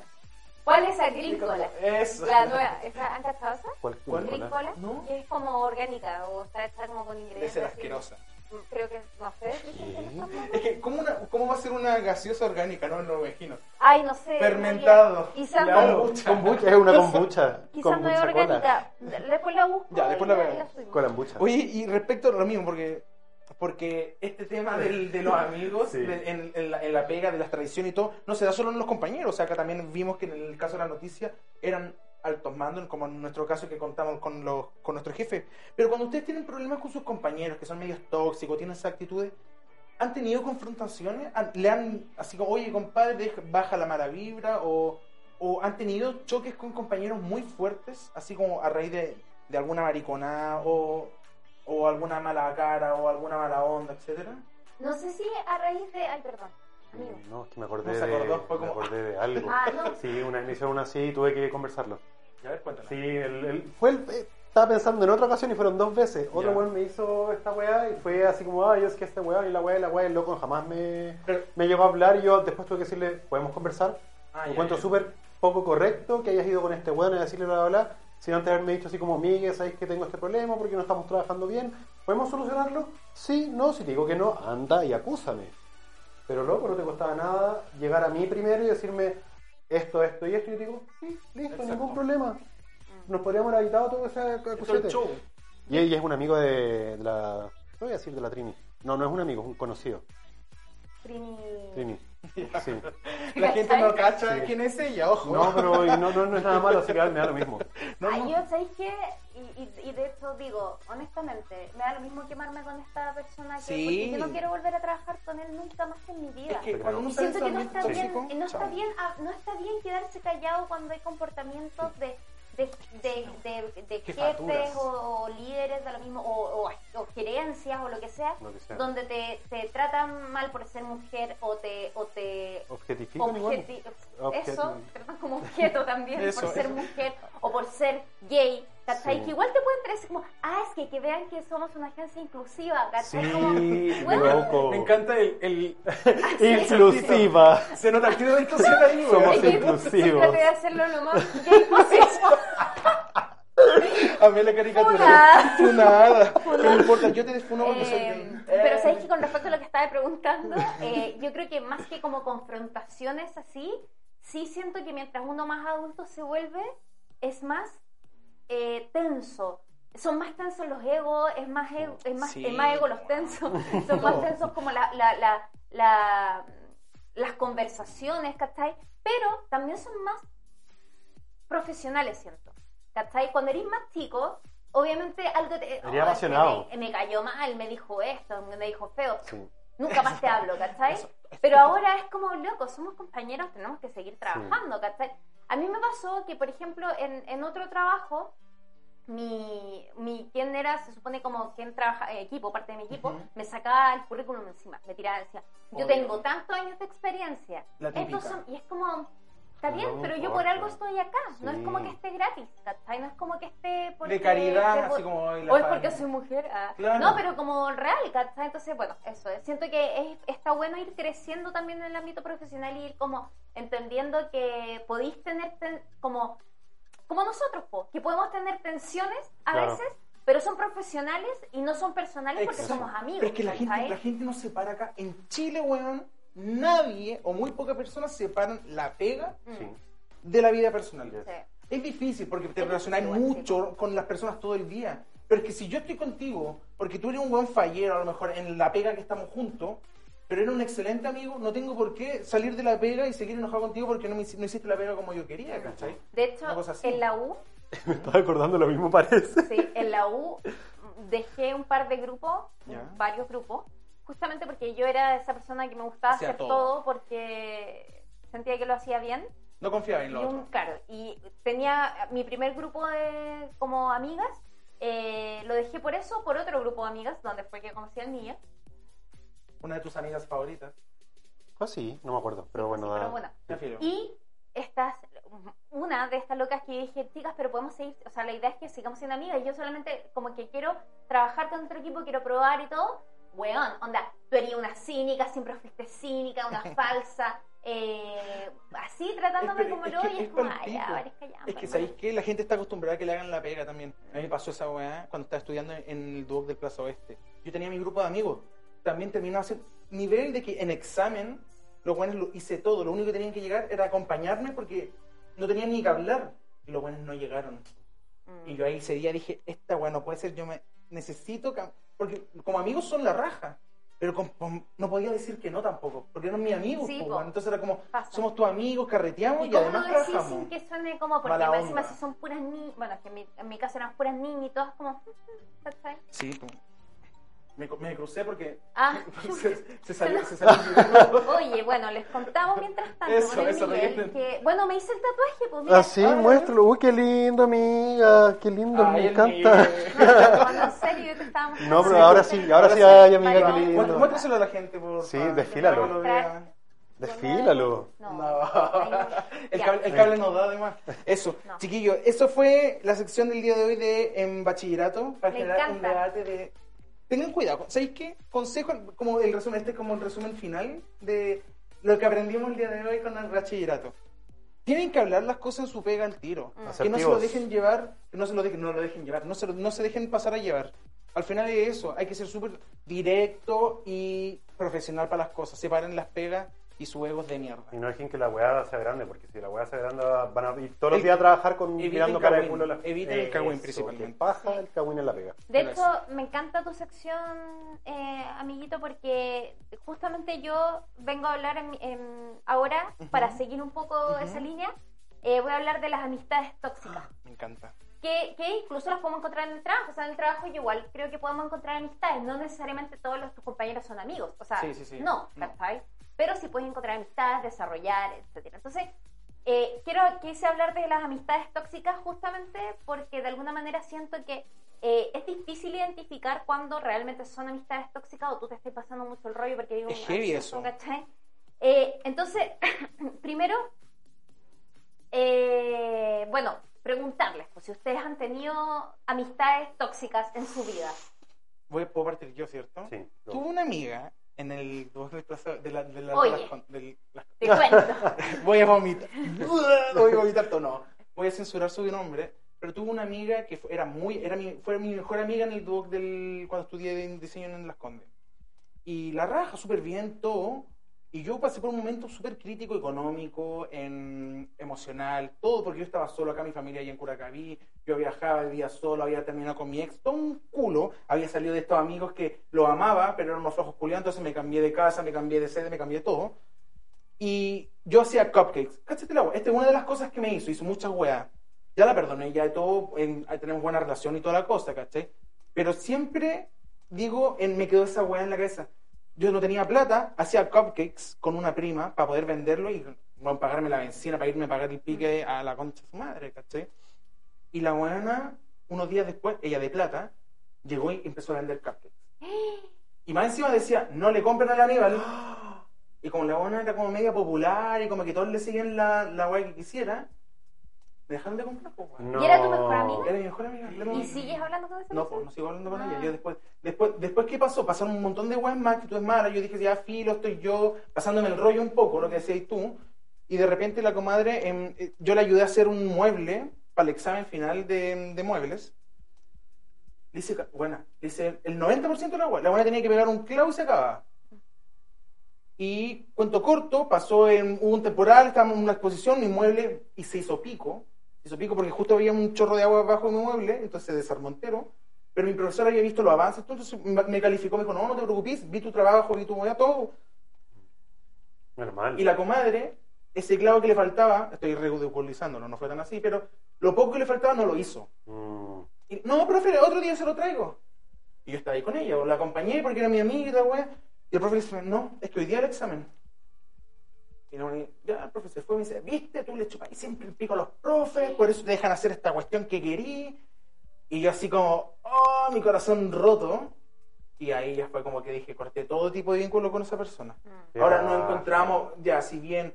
¿Cuál es la Grincola? Eso. La nueva. ¿Esa, ¿Han cachado esa? ¿Cuál- ¿Cuál? cola? Grincola. No. Que es como orgánica o está hecha como con Debe ingredientes. ser así. asquerosa. Creo que, no sé. Es que, ¿cómo, una, ¿cómo va a ser una gaseosa orgánica? No, no me imagino. Ay, no sé. Fermentado. Quizás Claro. no, Kombucha. Kombucha, es una kombucha. quizás no es orgánica. Después la busco. Ya, después la veo. Kombucha. Oye, y respecto a lo mismo, porque porque este tema del- de los amigos Sí. de- en, en la, en la pega de las tradiciones y todo, no se da solo en los compañeros. O sea, acá también vimos que en el caso de la noticia eran altos mandos, como en nuestro caso que contamos con, los, con nuestro jefe. Pero cuando ustedes tienen problemas con sus compañeros, que son medios tóxicos, tienen esas actitudes, ¿han tenido confrontaciones? ¿Han- ¿Le han, así como, oye, compadre, baja la mala vibra? ¿O, o han tenido choques con compañeros muy fuertes, así como a raíz de, de alguna mariconada o, o alguna mala cara o alguna mala onda, etcétera? No sé si a raíz de. Ay, perdón. No, es que me acordé, No acordó, de, me acordé algo. Ah, no. Sí, una, me hicieron una así y tuve que conversarlo. Ya ver, cuéntala. Sí, el, el- fue el- eh, estaba pensando en otra ocasión y fueron dos veces. Otro weón me hizo esta weá y fue así como, ay, es que este weón y la weá y la weá, el loco jamás me, Pero- me llegó a hablar y yo después tuve que decirle, ¿podemos conversar? Ah, Encuentro súper poco correcto que hayas ido con este weón a decirle bla bla bla, sin antes haberme dicho así como, Miguel, ¿sabes que tengo este problema porque no estamos trabajando bien? ¿Podemos solucionarlo? Sí, no, si te digo que no, anda y acúsame. Pero loco, no te costaba nada llegar a mí primero y decirme esto, esto y esto. Y yo digo, sí, listo, Exacto. ningún problema. Nos podríamos haber evitado todo ese es show. Y ella es un amigo de, de la. No voy a decir de la Trini. No, no es un amigo, es un conocido. Trini. Trini. Sí. La gente no cacha Sí. quién es ella, ojo. No, pero y no, no, no es nada malo, así que me da lo mismo. No, Ay, no. yo, ¿sabéis qué? Y, y, y de hecho digo, honestamente, me da lo mismo quemarme con esta persona que Sí. porque yo no quiero volver a trabajar con él nunca más en mi vida. Es que Pero- cuando uno siento que no está bien, no está bien, ah, no está bien quedarse callado cuando hay comportamientos de, de, de, de, de jefes o, o líderes de lo mismo, o, o, o gerencias o lo que sea, Lo que sea. donde te, te tratan mal por ser mujer o te, o te Objetifican. Objeti- eso, tratan como objeto también Eso, por ser eso. mujer o por ser gay, ¿cachai? Sí. Que igual te pueden traer como, ah, es que, que vean que somos una agencia inclusiva, ¿cachai? Sí, Como, bueno, loco. Me encanta el, el... Inclusiva. Se nota el tiro de inclusión ahí. Somos es que inclusivos. Traté de hacerlo lo más gay posible. A mí la caricatura. Funa. Funada. No importa, yo te defuno porque soy Eh, gay. pero Eh. sabéis que con respecto a lo que estaba preguntando, eh, yo creo que más que como confrontaciones así, sí siento que mientras uno más adulto se vuelve, es más eh, tenso. Son más tensos los egos, es más ego, es más, Sí. es más ego los tensos, son más tensos como la, la, la, la- las conversaciones, ¿cachai? Pero también son más profesionales, siento. ¿Cachai? Cuando eres más chico, obviamente algo te... "Oh, apasionado. Me, me cayó mal, me dijo esto, me dijo feo. Sí. Nunca más te hablo, ¿cachai? Pero ahora es como, loco, somos compañeros, tenemos que seguir trabajando, ¿cachai? A mí me pasó que, por ejemplo, en, en otro trabajo, mi, mi, quien era, se supone como quien trabaja, eh, equipo, parte de mi equipo, me sacaba el currículum encima, me tiraba, decía, yo Obvio. tengo tantos años de experiencia. La típica. Estos son, y es como, está bien, pero yo por algo estoy acá, no es como que esté gratis, ¿cachai? No es como que esté porque... De caridad, de- así como la o es porque soy mujer. ah. Claro. No, pero como real, ¿cachai? Entonces, bueno, eso. es. Siento que es, está bueno ir creciendo también en el ámbito profesional y ir como entendiendo que podéis tener ten- como, como nosotros, po, que podemos tener tensiones a Claro. veces, pero son profesionales y no son personales porque Exacto. somos amigos. Pero es que la gente, la gente no separa acá. En Chile, weón, nadie o muy pocas personas separan la pega Mm, Sí. de la vida personal. sí. Es difícil porque te relacionas mucho con las personas todo el día. Pero es que si yo estoy contigo, porque tú eres un buen fallero, a lo mejor en la pega que estamos juntos, pero eres un excelente amigo, no tengo por qué salir de la pega y seguir enojado contigo porque no, me, no hiciste la pega como yo quería, ¿cachai? De hecho, Una cosa así. en la U, Me estaba acordando lo mismo, parece. sí, en la U dejé un par de grupos, varios grupos, justamente porque yo era esa persona que me gustaba Hacía hacer todo. todo. porque sentía que lo hacía bien. No confiaba en Y lo un, otro. claro, y tenía mi primer grupo de como amigas, eh, lo dejé por eso, por otro grupo de amigas, donde fue que conocí al niño. Una de tus amigas favoritas. Ah, sí, no me acuerdo, pero bueno, Pero da- bueno. Y estas, una de estas locas que dije, chicas, pero podemos seguir, o sea, la idea es que sigamos siendo amigas. Y yo solamente como que quiero trabajar con otro equipo, quiero probar y todo. Weón, onda, tú eres una cínica, siempre fuiste cínica, una falsa, eh, así tratándome que- como que y es como, ay, ya, parezca ya. Es que sabéis que la gente está acostumbrada a que le hagan la pega también. A mí me pasó esa weá cuando estaba estudiando en el Duoc del Plaza Oeste. Yo tenía mi grupo de amigos. También terminaba haciendo nivel de que en examen los buenos lo hice todo. Lo único que tenían que llegar era acompañarme porque no tenían ni que hablar. Y los buenos no llegaron. mm. Y yo ahí ese día dije, esta weá no puede ser, yo me necesito... cam-". Porque como amigos son la raja. Pero con- con- no podía decir que no tampoco, porque eran mis amigos. Sí, po, po. Entonces era como, Pasa. somos tus amigos, carreteamos y, ¿Y además trabajamos. sin que suene como, porque encima si son puras niñas, bueno, que en mi, en mi caso eran puras niñas y todas como. Sí, po. Me, crucé porque Ah, se, se salió, se salió. Oye, bueno, les contamos mientras tanto Eso, con el eso, Miguel reíste. que, bueno, me hice el tatuaje, pues mira, Ah, sí, Ah, muéstralo. Uy, qué lindo, amiga. Qué lindo, Ay, me encanta. no, no, en serio, yo te estaba No, mostrando. pero ahora sí, ahora sí, ay, amiga, qué lindo. Muéstraselo a la gente, por Sí, desfílalo. Desfílalo. No, No. El cable, el cable nos da además. Eso, No. chiquillos, eso fue la sección del día de hoy de en bachillerato para Me generar un encanta. debate de. Tengan cuidado, ¿sabéis qué? Consejo, como el resumen, este es como el resumen final de lo que aprendimos el día de hoy con el bachillerato. Tienen que hablar las cosas en su pega al tiro. Mm. Que no se lo dejen llevar, que no se lo dejen, no lo dejen llevar, no se, lo- no se dejen pasar a llevar. Al final es eso, hay que ser súper directo y profesional para las cosas. Separen las pegas y sus egos de mierda. Y no dejen que la weá sea grande, porque si la weá sea grande van a ir todos los El- días a trabajar con mirando cara de culo. la- eviten el cagüín principalmente. que paja el cagüín en la pega. De hecho, me encanta tu sección, eh, amiguito, porque justamente yo vengo a hablar en en- ahora, para seguir un poco esa línea, eh, voy a hablar de las amistades tóxicas. Me encanta. que, que incluso las podemos encontrar en el trabajo. O sea, en el trabajo yo igual creo que podemos encontrar amistades. No necesariamente todos los, tus compañeros son amigos. O sea, Sí, sí, sí. no, No. Pero sí puedes encontrar amistades, desarrollar, etcétera. Entonces, eh, quiero quise hablar de las amistades tóxicas justamente porque de alguna manera siento que eh, es difícil identificar cuando realmente son amistades tóxicas o tú te estás pasando mucho el rollo porque digo, Es heavy "Ay, eso". ¿cachai? Eh, entonces, primero, eh, bueno, preguntarles, pues si ustedes han tenido amistades tóxicas en su vida. Voy, puedo partir yo, ¿cierto? Sí. Tuve una amiga en el de la, de la, Oye. de las del- las- Te cuento. voy a vomitar. voy a vomitar todo, no. Voy a censurar su nombre. Pero tuve una amiga que era muy, era mi, fue mi mejor amiga en el Duoc del, cuando estudié de diseño en Las Condes. Y la raja súper bien, todo. Y yo pasé por un momento súper crítico, económico, en, emocional, todo, porque yo estaba solo acá, mi familia allá en Curacaví, yo viajaba, vivía solo, había terminado con mi ex, todo un culo, había salido de estos amigos que lo amaba, pero eran unos flojos culiados, entonces me cambié de casa, me cambié de sede, me cambié de todo. Y yo hacía cupcakes. Cáchate la wea. Esta es una de las cosas que me hizo, hizo muchas weas. Ya la perdoné, ya de todo, en- tenemos buena relación y toda la cosa, ¿cachai? Pero siempre digo, en, me quedó esa wea en la cabeza. Yo no tenía plata, hacía cupcakes con una prima para poder venderlo y bueno, pagarme la benzina, para irme a pagar el pique a la concha de su madre, ¿cachai? Y la buena, unos días después, ella de plata, llegó y empezó a vender cupcakes. Y más encima decía, no le compren al Aníbal. Y como la buena era como media popular y como que todos le seguían la, la weá que quisiera, dejaron de comprar, pues, weón. No. ¿Y era tu mejor amiga? Era mi mejor amiga. ¿Y sigues hablando con esa No, persona? pues no sigo hablando con Ah. ella. Yo después, después, después, ¿qué pasó? Pasaron un montón de weas más, que tú es mala. Yo dije, ya filo, estoy yo, pasándome el rollo un poco, lo que decías tú. Y de repente la comadre, em, eh, yo le ayudé a hacer un mueble para el examen final de, de muebles. Le hice, ca- buena, le hice el 90% de la wea. La buena tenía que pegar un clavo y se acababa. Y cuento corto, pasó en hubo un temporal, estábamos en una exposición, mi mueble y se hizo pico. Hizo pico porque justo había un chorro de agua bajo mi mueble, entonces se desarmó entero. Pero mi profesor había visto los avances, entonces me calificó, me dijo, no, no te preocupes, vi tu trabajo, vi tu movida, todo. Normal. Y la comadre, ese clavo que le faltaba, estoy ridiculizándolo, no fue tan así, pero lo poco que le faltaba no lo hizo. Mm, Y, no, profe, otro día se lo traigo. Y yo estaba ahí con ella, o la acompañé porque era mi amiga y la wea. Y el profe le dice, no, es que hoy día el examen. Y y ya el profe se fue y me dice, viste, tú le chupas siempre el pico a los profes, por eso te dejan hacer esta cuestión que querí. Y yo así como, oh, mi corazón roto. Y ahí ya fue como que dije, corté todo tipo de vínculo con esa persona. Mm. Ahora nos encontramos, ya, si bien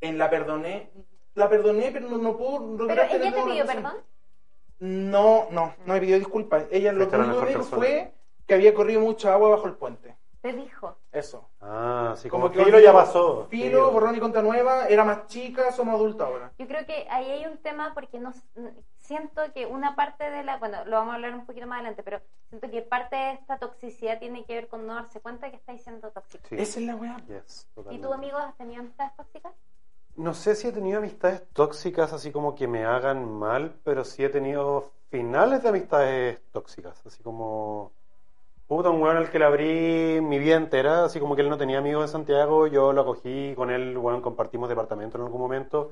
en la perdoné, la perdoné, pero no, no puedo Pero lograr ella te pidió perdón. No, no, no me pidió disculpas. Ella lo la único que dijo fue que había corrido mucha agua bajo el puente. Te dijo. Eso. Ah, sí, como, Como que Filo ya pasó. Filo, borrón y cuenta nueva, era más chica, somos adultos ahora. Yo creo que ahí hay un tema porque no siento que una parte de la, bueno, lo vamos a hablar un poquito más adelante, pero siento que parte de esta toxicidad tiene que ver con no darse cuenta que estáis siendo tóxico. Sí. Esa es la weá. Yes, ¿Y tú, amigos, has tenido amistades tóxicas? No sé si he tenido amistades tóxicas así como que me hagan mal, pero sí he tenido finales de amistades tóxicas, así como puta un weón al que le abrí mi vida entera, así como que él no tenía amigos en Santiago, yo lo acogí con él, weón, compartimos departamento en algún momento.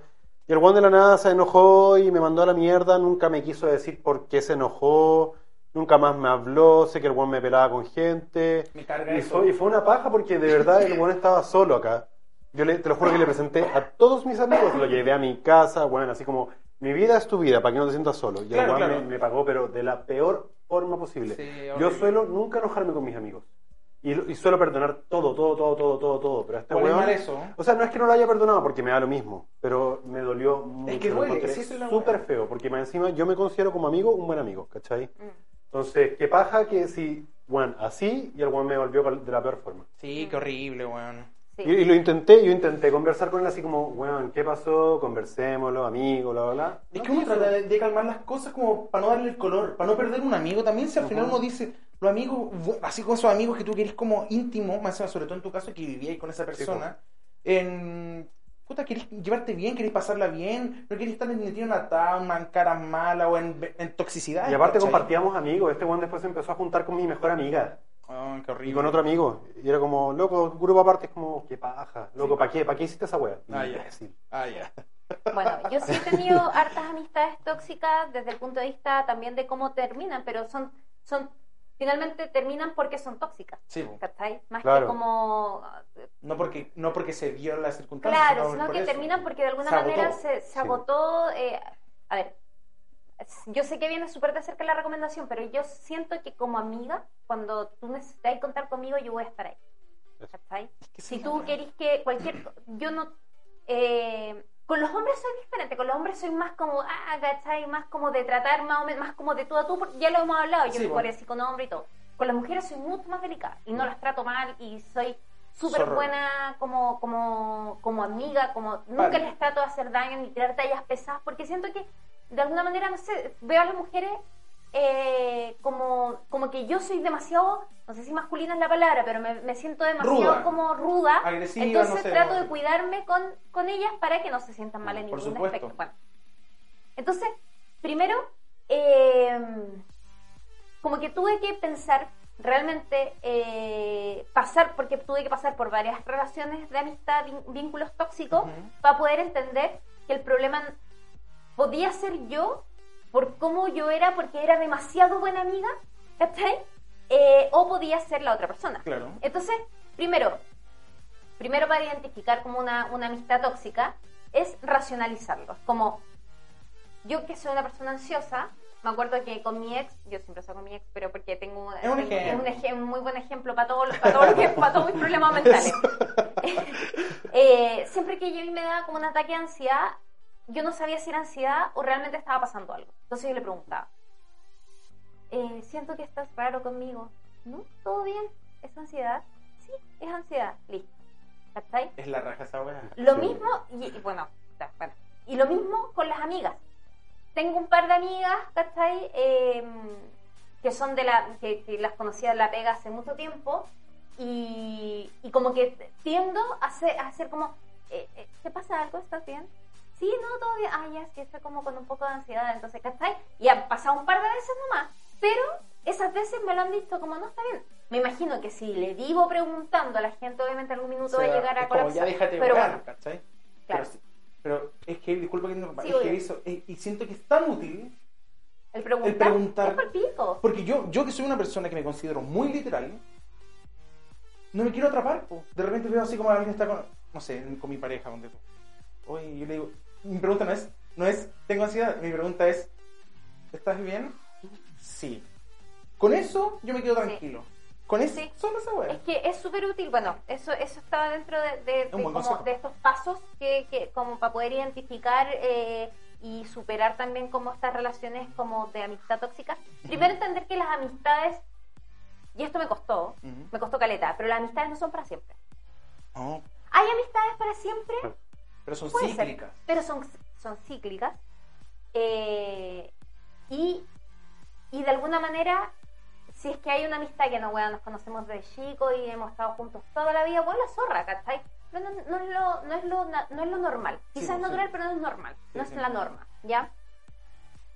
Y el weón de la nada se enojó y me mandó a la mierda, nunca me quiso decir por qué se enojó, nunca más me habló, sé que el weón me pelaba con gente. Me carga Y fue, y fue una paja porque de verdad el weón estaba solo acá. Yo le, te lo juro que le presenté a todos mis amigos, lo llevé a mi casa, bueno, así como, mi vida es tu vida, para que no te sientas solo. Y el Claro, weón claro. me, me pagó, pero de la peor forma posible. Sí, Yo suelo nunca enojarme con mis amigos. Y, y suelo perdonar todo, todo, todo, todo, todo, todo. Pero este es weón... eso. O sea, no es que no lo haya perdonado porque me da lo mismo, pero me dolió mucho. que lo duele, sí, es súper feo, porque más encima yo me considero como amigo un buen amigo, ¿cachai? Mm. Entonces, qué paja que si, bueno, así y el weón me volvió de la peor forma. Sí, qué horrible, weón. Sí. Y, y lo intenté, yo intenté conversar con él así como, weón, ¿qué pasó? Conversémoslo, amigo, bla, bla, bla. Es No que uno trata de, de calmar las cosas como para no darle el color, para no perder un amigo también. Si al final Ujú. uno dice, los amigos, así con esos amigos que tú querés como íntimo, más sobre todo en tu caso, que vivíais con esa persona, en. Puta, querés llevarte bien, querés pasarla bien, no querés estar metido en atado, en caras malas o en, en toxicidad. Y aparte ¿cachai? compartíamos amigos, este weón después se empezó a juntar con mi mejor amiga Ah, qué horrible. y con otro amigo. Y era como, loco, grupo aparte es como, qué paja, loco, ¿para qué? ¿Para qué hiciste esa wea? Ah, ya. Ah, ya. Bueno, yo sí he tenido hartas amistades tóxicas desde el punto de vista también de cómo terminan, pero son, son finalmente terminan porque son tóxicas, Sí. ¿cachai? Más Claro. que como... no porque, no porque se dio la circunstancia. Claro, sino por que eso. terminan porque de alguna Se manera se, se Sí. agotó... eh, a ver, yo sé que viene súper de cerca la recomendación, pero yo siento que como amiga, cuando tú necesitas contar conmigo, yo voy a estar ahí. ¿cachai? que si tú la querís que cualquier... Yo no... eh, con los hombres soy diferente, con los hombres soy más como, ah, ¿cachai? Más como de tratar, más o menos, más como de tú a tú, ya lo hemos hablado, yo Sí, me po. parecí con hombre y todo. Con las mujeres soy mucho más delicada y no las trato mal y soy súper buena como, como, como amiga, como nunca Vale. les trato de hacer daño ni tirar tallas pesadas, porque siento que de alguna manera, no sé, veo a las mujeres eh, como, como que yo soy demasiado, no sé si masculina es la palabra, pero me, me siento demasiado Ruda. como ruda. Agresiva, Entonces no sé, trato no. de cuidarme con, con ellas para que no se sientan mal en Por ningún supuesto. aspecto. Bueno, entonces, primero, eh, como que tuve que pensar realmente eh, pasar, porque tuve que pasar por varias relaciones de amistad, vínculos tóxicos, para poder entender que el problema podía ser yo por cómo yo era, porque era demasiado buena amiga, ¿cachai? Eh, o podía ser la otra persona. Claro. Entonces, primero, primero para identificar como una, una amistad tóxica es racionalizarlo. Como yo que soy una persona ansiosa, me acuerdo que con mi ex, yo siempre saco a mi ex, pero porque tengo, un tengo ejemplo. eje- un muy buen ejemplo para todo, lo- para todo, lo que- para todos mis problemas mentales. Eh, siempre que yo me daba como un ataque de ansiedad, yo no sabía si era ansiedad o realmente estaba pasando algo. Entonces yo le preguntaba, eh, siento que estás raro conmigo. ¿No? ¿Todo bien? ¿Es ansiedad? Sí, es ansiedad. Listo. ¿Cachai? Es la raja esa. Lo mismo, y, y bueno, ya, bueno, y lo mismo con las amigas. Tengo un par de amigas, ¿cachai? Eh, que son de la, que, que las conocía de la pega hace mucho tiempo, y, y como que tiendo a hacer, a hacer como, eh, eh, ¿te pasa algo? ¿Estás bien? Sí, no, todo bien. Ah, ya, sí, estoy como con un poco de ansiedad, entonces, ¿cachai? Y han pasado un par de veces nomás, pero esas veces me lo han visto como no está bien. Me imagino que si le vivo preguntando a la gente, obviamente en algún minuto va a sea, llegar a es como, colapsar. ya déjate pero bueno, ¿cachai? Claro. Pero, pero es que, disculpa que no, Sí, es que eso, y, y siento que es tan útil, el preguntar, el preguntar- es por porque yo, yo que soy una persona que me considero muy literal, no me quiero atrapar, po. de repente veo así como alguien está con, no sé, con mi pareja, donde. Oye, yo le digo, mi pregunta no es, no es, tengo ansiedad, mi pregunta es, ¿estás bien? Sí. Con eso yo me quedo tranquilo. Con eso, Sí. solo esa. Es que es súper útil, bueno, eso eso estaba dentro de, de- como de estos pasos que, que como para poder identificar eh, y superar también como estas relaciones como de amistad tóxica. Primero entender que las amistades, y esto me costó, me costó caleta, pero las amistades no son para siempre. No, ¿Hay amistades para siempre? Pero son Puede ser, cíclicas. pero son, son cíclicas. Eh, y, y de alguna manera, si es que hay una amistad que no, weón, nos conocemos desde chicos y hemos estado juntos toda la vida, bueno, la zorra, ¿cachai? Pero no, no es lo, no, es lo, no es lo normal. Sí, Quizás es sí. natural, pero no es normal. Sí, no es sí. la norma, ¿ya?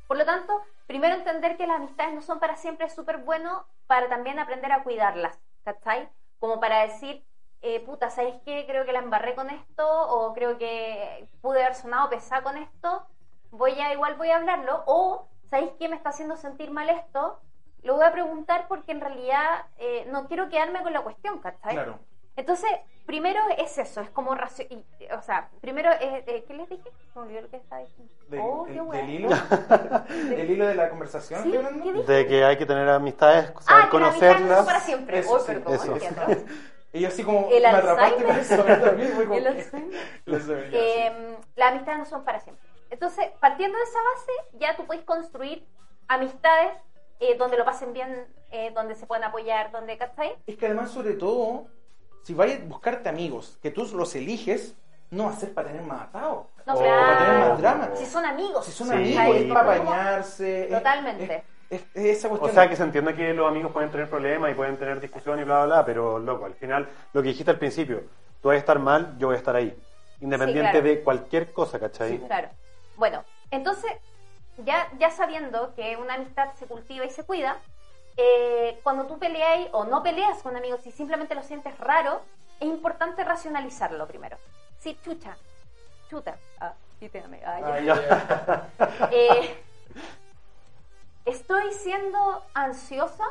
Por lo tanto, primero entender que las amistades no son para siempre es súper bueno para también aprender a cuidarlas, ¿cachai? Como para decir, eh, puta, ¿sabéis qué? Creo que la embarré con esto o creo que pude haber sonado pesada con esto, voy a, igual voy a hablarlo o ¿sabéis qué me está haciendo sentir mal esto? Lo voy a preguntar porque en realidad eh, no quiero quedarme con la cuestión, ¿cachai? Claro. Entonces, primero es eso, es como racio- y- o sea, primero, eh, eh, ¿qué les dije? Me olvidé lo que estaba diciendo. Del, oh, qué del bueno. hilo, del hilo de la conversación. Sí. ¿qué? De que hay que tener amistades, Ah, saber no son conocerlas. para siempre. Eso Oh, sí, perdón, eso. Y así como El me atrapaste Alzheimer. con eso. yo también fue como El Alzheimer. Alzheimer. Eh, las amistades no son para siempre. Entonces, partiendo de esa base, ya tú puedes construir amistades eh, donde lo pasen bien, eh, donde se puedan apoyar, donde, ¿cachai? Es que además, sobre todo, si vayas a buscarte amigos, que tú los eliges, no va a ser para tener más atados. No, o claro. para tener más drama. Si son amigos. Si son Sí, amigos, es para bañarse. es- Totalmente. Es, es- es esa O sea, que se entiende que los amigos pueden tener problemas y pueden tener discusión y bla, bla, bla, pero loco, al final, lo que dijiste al principio, tú vas a estar mal, yo voy a estar ahí. Independiente claro. de cualquier cosa, ¿cachai? Sí. Claro. Bueno, entonces, ya, ya sabiendo que una amistad se cultiva y se cuida, eh, cuando tú peleas o no peleas con amigos y simplemente lo sientes raro, es importante racionalizarlo primero. Sí, chucha, chuta. Ah, sí, te amé. Ah. Ah, ya. Eh, estoy siendo ansiosa,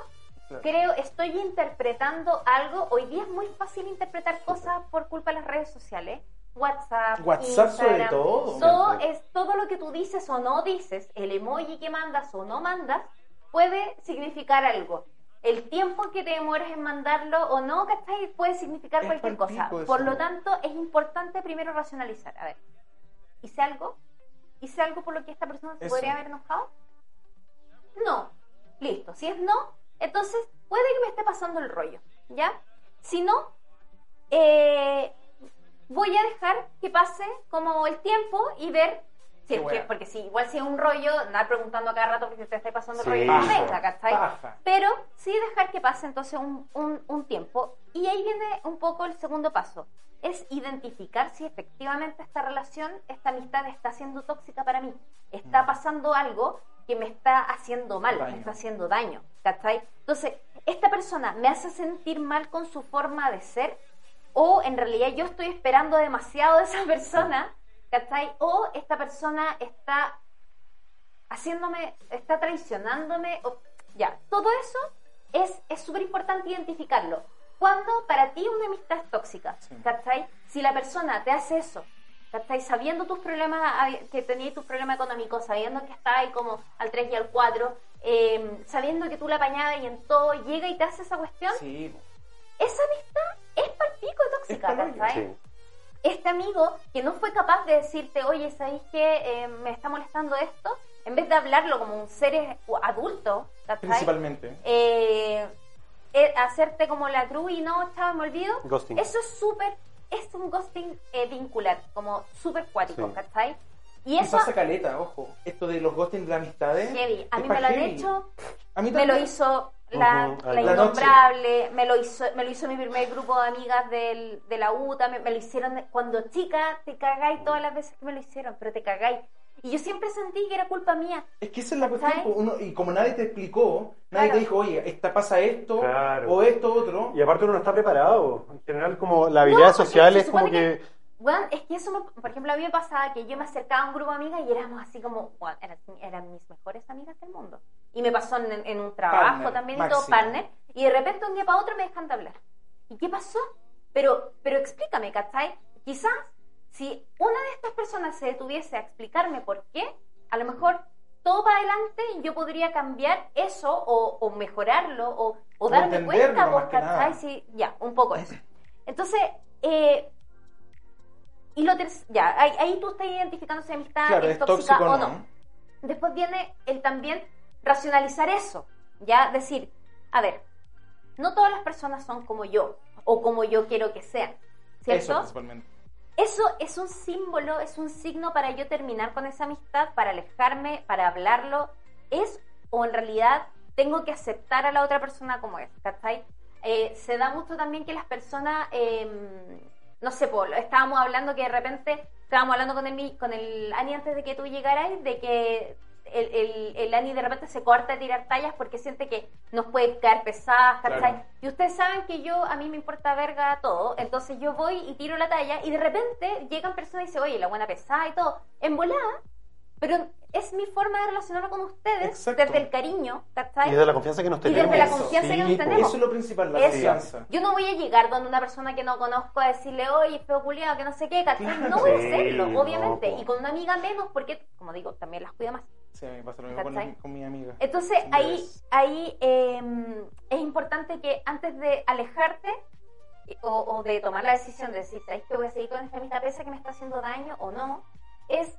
Claro. creo, estoy interpretando algo. Hoy día es muy fácil interpretar cosas por culpa de las redes sociales. WhatsApp, WhatsApp sobre Instagram, todo. Todo Siempre. es todo lo que tú dices o no dices, el emoji que mandas o no mandas, puede significar algo. El tiempo que te demoras en mandarlo o no, ¿cachai? Puede significar Es cualquier cosa. Por lo tanto, es importante primero racionalizar. A ver, ¿hice algo? ¿Hice algo por lo que esta persona se Eso. podría haber enojado? No. Listo. Si es no, entonces puede que me esté pasando el rollo. ¿Ya? Si no, eh, voy a dejar que pase como el tiempo y ver. Porque si igual si es un rollo, andar preguntando a cada rato porque te está pasando el Sí. rollo, no venga, ¿cachai? Pero sí dejar que pase entonces un, un- un tiempo. Y ahí viene un poco el segundo paso. Es identificar si efectivamente esta relación, esta amistad está siendo tóxica para mí. Está Mm. pasando algo que me está haciendo mal, Daño. me está haciendo daño. ¿Cachai? Entonces, esta persona me hace sentir mal con su forma de ser o en realidad yo estoy esperando demasiado de esa persona, ¿cachai? O esta persona está haciéndome, está traicionándome, o- ya, todo eso es es súper importante identificarlo. Cuando para ti una amistad es tóxica, Sí. ¿cachai? Si la persona te hace eso, ¿cachai? Sabiendo tus problemas, ah, que tenías tus problemas económicos, sabiendo que ahí como al 3 y al 4, eh, sabiendo que tú la apañabas y en todo llega y te hace esa cuestión, Sí, esa amistad es palpico tóxica. ¿cachai? Sí. este amigo que no fue capaz de decirte, oye, ¿sabéis que me está molestando esto? En vez de hablarlo como un ser adulto, ¿cachai? principalmente. Eh, eh, hacerte como la cruz y no, chao, me olvido. Ghosting. Eso es súper, es un ghosting eh, vincular, como súper cuático, Sí. ¿cachai? Y Y eso, pasa caleta, ojo. Esto de los ghosting de amistades. heavy. A mí me lo han heavy. hecho, A mí me lo hizo la, Ujú, la la innombrable, me lo hizo me lo hizo mi primer grupo de amigas del, de la UTA, me, me lo hicieron de- cuando chica, te cagáis todas las veces que me lo hicieron, pero te cagáis. Y yo siempre sentí que era culpa mía. Es que esa es la cuestión. ¿Sabes? pues, uno- y como nadie te explicó, nadie Claro. te dijo, oye, esta pasa esto, Claro. o esto, otro. Y aparte uno no está preparado. En general, como la habilidad No, social es como que... Bueno, es que eso, me- por ejemplo, a mí me pasaba que yo me acercaba a un grupo de amigas y éramos así como, bueno, eran, eran mis mejores amigas del mundo. Y me pasó en, en un trabajo Partner, también y todo, partner. Y de repente un día para otro me dejan de hablar. ¿Y qué pasó? Pero, pero explícame, ¿cachai? Quizás si una de estas personas se detuviese a explicarme por qué, a lo mejor todo para adelante yo podría cambiar eso o, o mejorarlo o, o darme cuenta, nada. ¿cachai? Sí, ya, un poco eso. Entonces, eh, y lo ya, ahí, ahí tú estás identificando si amistad Claro, es tóxica o no. no. Después viene el también racionalizar eso, ya decir, a ver, no todas las personas son como yo o como yo quiero que sean, Eso ¿cierto? principalmente. Eso es un símbolo, es un signo para yo terminar con esa amistad, para alejarme, para hablarlo. Es o en realidad tengo que aceptar a la otra persona como es, ¿cachai? Eh, se da mucho también que las personas, eh, no sé, po, lo- estábamos hablando que de repente, estábamos hablando con el, con el Ani antes de que tú llegaras, de que el, el, el Ani de repente se corta a tirar tallas porque siente que nos puede caer pesadas, ¿cachai? Claro. Y ustedes saben que yo, a mí me importa verga todo, entonces yo voy y tiro la talla y de repente llegan personas y dicen, oye, la buena pesada y todo, en volada, pero es mi forma de relacionarme con ustedes Exacto. desde el cariño, ¿cachai? Y desde la confianza que nos Y tenemos. desde la confianza que nos tenemos. Eso es lo principal, la Eso. confianza. Yo no voy a llegar donde una persona que no conozco a decirle, oye, feo culiado, que no sé qué, ¿cachai? No voy a hacerlo, no, obviamente. y con una amiga menos, porque, como digo, también las cuida más. Sí, me pasa lo mismo con, con mi amiga. Entonces, Siempre ahí, es- ahí eh, es importante que antes de alejarte o, o de tomar la decisión de decir, ¿sabes que voy a seguir con esta amistad pese a que me está haciendo daño o no? Es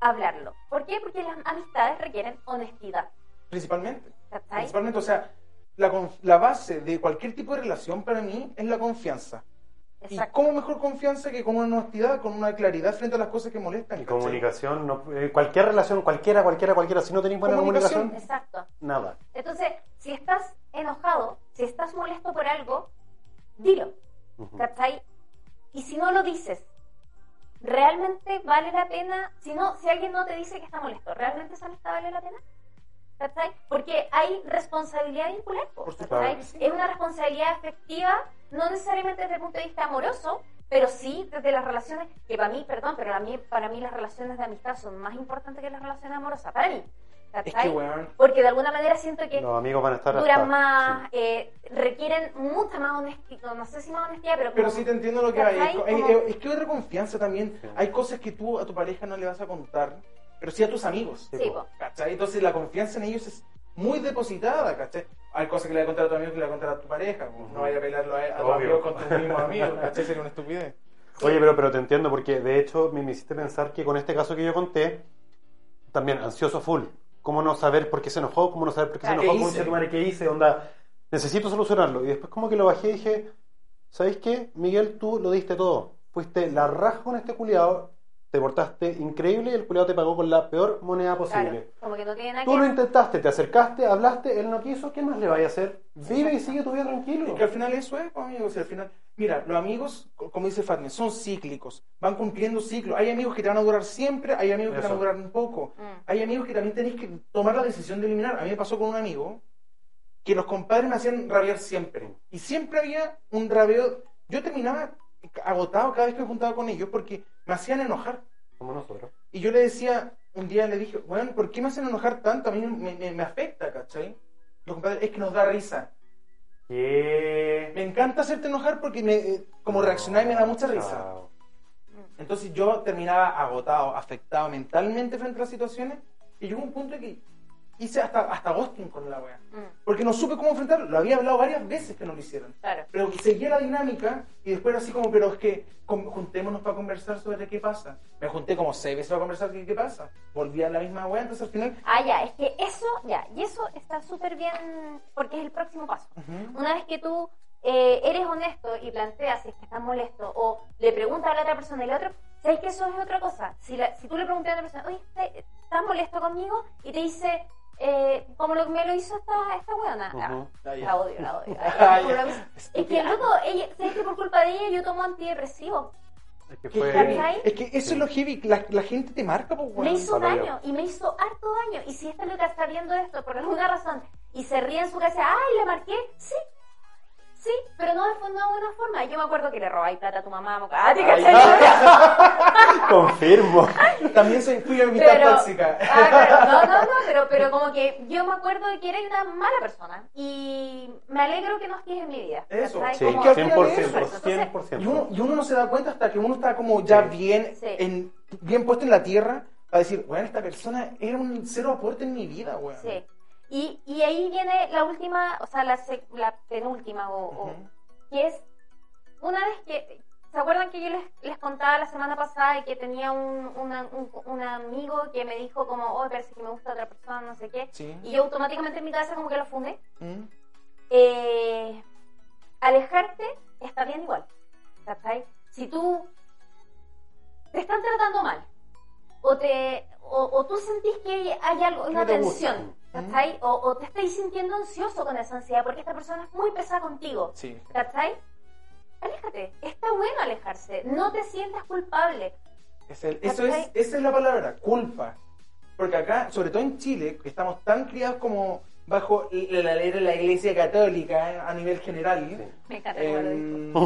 hablarlo. ¿Por qué? Porque las amistades requieren honestidad. Principalmente. ¿Cachai? Principalmente, o sea, la, la base de cualquier tipo de relación para mí es la confianza. ¿Y Exacto. cómo mejor confianza que con una honestidad, con una claridad frente a las cosas que molestan? Y comunicación, no- eh, cualquier relación, cualquiera, cualquiera, cualquiera, si no tenéis buena Comunicación. comunicación, Exacto. nada. Entonces, si estás enojado, si estás molesto por algo, dilo. ¿Cachai? Y si no lo dices, ¿realmente vale la pena? Si no, si alguien no te dice que está molesto, ¿realmente esa amistad vale la pena? ¿Cachai? Porque hay responsabilidad vincular. ¿cachai? Es una responsabilidad afectiva, no necesariamente desde el punto de vista amoroso, pero sí desde las relaciones, que para mí, perdón, pero a mí, para mí las relaciones de amistad son más importantes que las relaciones amorosas, para mí. Es que, weón, Porque de alguna manera siento que Los amigos van a estar duran hasta- más, sí. eh, requieren mucha más honestidad, no sé si más honestidad, pero, Pero como- sí te entiendo lo que hay. Es, ¿cachai? co- es- Como- es que otra confianza también. Sí. Hay cosas que tú a tu pareja no le vas a contar, pero sí a tus amigos. Sí, po. ¿Cachai? Entonces la confianza en ellos es muy depositada, ¿cachai? Hay cosas que le vas a contar a tu amigo que le vas a contar a tu pareja. pues, No vaya a pelearlo a, a tu Obvio. amigo con tus mismos amigos, ¿cachai? Sería una estupidez. Oye, pero, pero te entiendo porque de hecho me, me hiciste pensar que con este caso que yo conté, también ansioso full. ¿Cómo no saber por qué se enojó? ¿Cómo no saber por qué Claro. se enojó? ¿Qué ¿Cómo hice? se madre qué hice? Onda, necesito solucionarlo. Y después como que lo bajé y dije, ¿sabéis qué? Miguel, tú lo diste todo. Fuiste la raja con este culiado, te portaste increíble y el culiado te pagó con la peor moneda Claro, posible. como que no tiene nada Tú que lo intentaste, te acercaste, hablaste, él no quiso, ¿qué más le vaya a hacer? Vive y sigue tu vida tranquilo. Es que al final eso es, amigos. al final, mira, los amigos, co- como dice Fatme, son cíclicos. Van cumpliendo ciclos. Hay amigos que te van a durar siempre, hay amigos que te van a durar un poco. Mm. Hay amigos que también tenéis que tomar la decisión de eliminar. A mí me pasó con un amigo que los compadres me hacían rabiar siempre. Y siempre había un rabeo. Yo terminaba agotado cada vez que me juntaba con ellos porque me hacían enojar. Como nosotros. Y yo le decía, un día le dije, bueno, ¿por qué me hacen enojar tanto? A mí me, me- me afecta, ¿cachai? Los compadres, es que nos da risa. ¿Qué? Me encanta hacerte enojar porque me, eh, como reaccionar me da mucha risa. Entonces yo terminaba agotado, afectado mentalmente frente a las situaciones y llegó un punto en que hice hasta, hasta ghosting con la wea. Mm, Porque no supe cómo enfrentarlo. Lo había hablado varias veces que no lo hicieron. claro. Pero seguía la dinámica y después era así como, pero es que con- juntémonos para conversar sobre qué pasa. Me junté como seis veces para conversar sobre qué pasa. Volví a la misma wea, entonces al final... Ah, ya, es que eso, ya, y eso está súper bien porque es el próximo paso. Ujú. Una vez que tú eh, eres honesto y planteas si es que estás molesto o le preguntas a la otra persona y la otra, ¿sabes que eso es otra cosa? Si, la- si tú le preguntas a la otra persona, oye, ¿estás- ¿estás molesto conmigo? Y te dice, eh, como lo que me lo hizo esta, esta weona. Ujú. Ah, Ah, ya. la odio, la odio. Ah, ya. lo mismo. es que, loco, ella, ¿sabes que por culpa de ella yo tomo antidepresivos? Es que fue... Es que eso es lo heavy, la, la gente te marca, pues, me weón. hizo yo. daño y me hizo harto daño. Y si esta loca está viendo esto por alguna razón y se ríe en su casa, ¡ay, le marqué! Sí, sí, pero no de una buena forma. Yo me acuerdo que le robáis plata a tu mamá. ¡Ah, te cachai! Confirmo. También soy, fui a mitad Pero, tóxica. ah, claro, no, no, no, pero, pero como que yo me acuerdo de que eres una mala persona y me alegro que no estés en mi vida. Eso. Sí, Como- que al final 100%, es eso. Entonces, 100%. Y uno, y uno no se da cuenta hasta que uno está como ya Sí. bien, Sí. en, bien puesto en la tierra para decir, bueno, esta persona era un cero aporte en mi vida, weón. Sí. Y, y ahí viene la última, o sea, la, la penúltima, o, o- Ujú. que es una vez que. ¿Se acuerdan que yo les, les contaba la semana pasada y que tenía un, una- un, un amigo que me dijo como, oh, parece que me gusta otra persona, no sé qué? Sí. Y yo automáticamente en mi cabeza como que lo fundé. ¿Mm? eh, alejarte está bien igual. ¿cachai? Si tú te están tratando mal o te o, o tú sentís que hay algo, una no tensión, ¿cachai? O, o te estáis sintiendo ansioso con esa ansiedad porque esta persona es muy pesada contigo, Sí. ¿cachai? Aléjate, está bueno alejarse, no te sientas culpable. Es el- eso es, esa es la palabra, culpa. Porque acá, sobre todo en Chile, que estamos tan criados como bajo la ley de la Iglesia Católica eh, a nivel general, Sí. Me encanta dijo. em,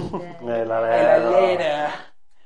El el alero. alera,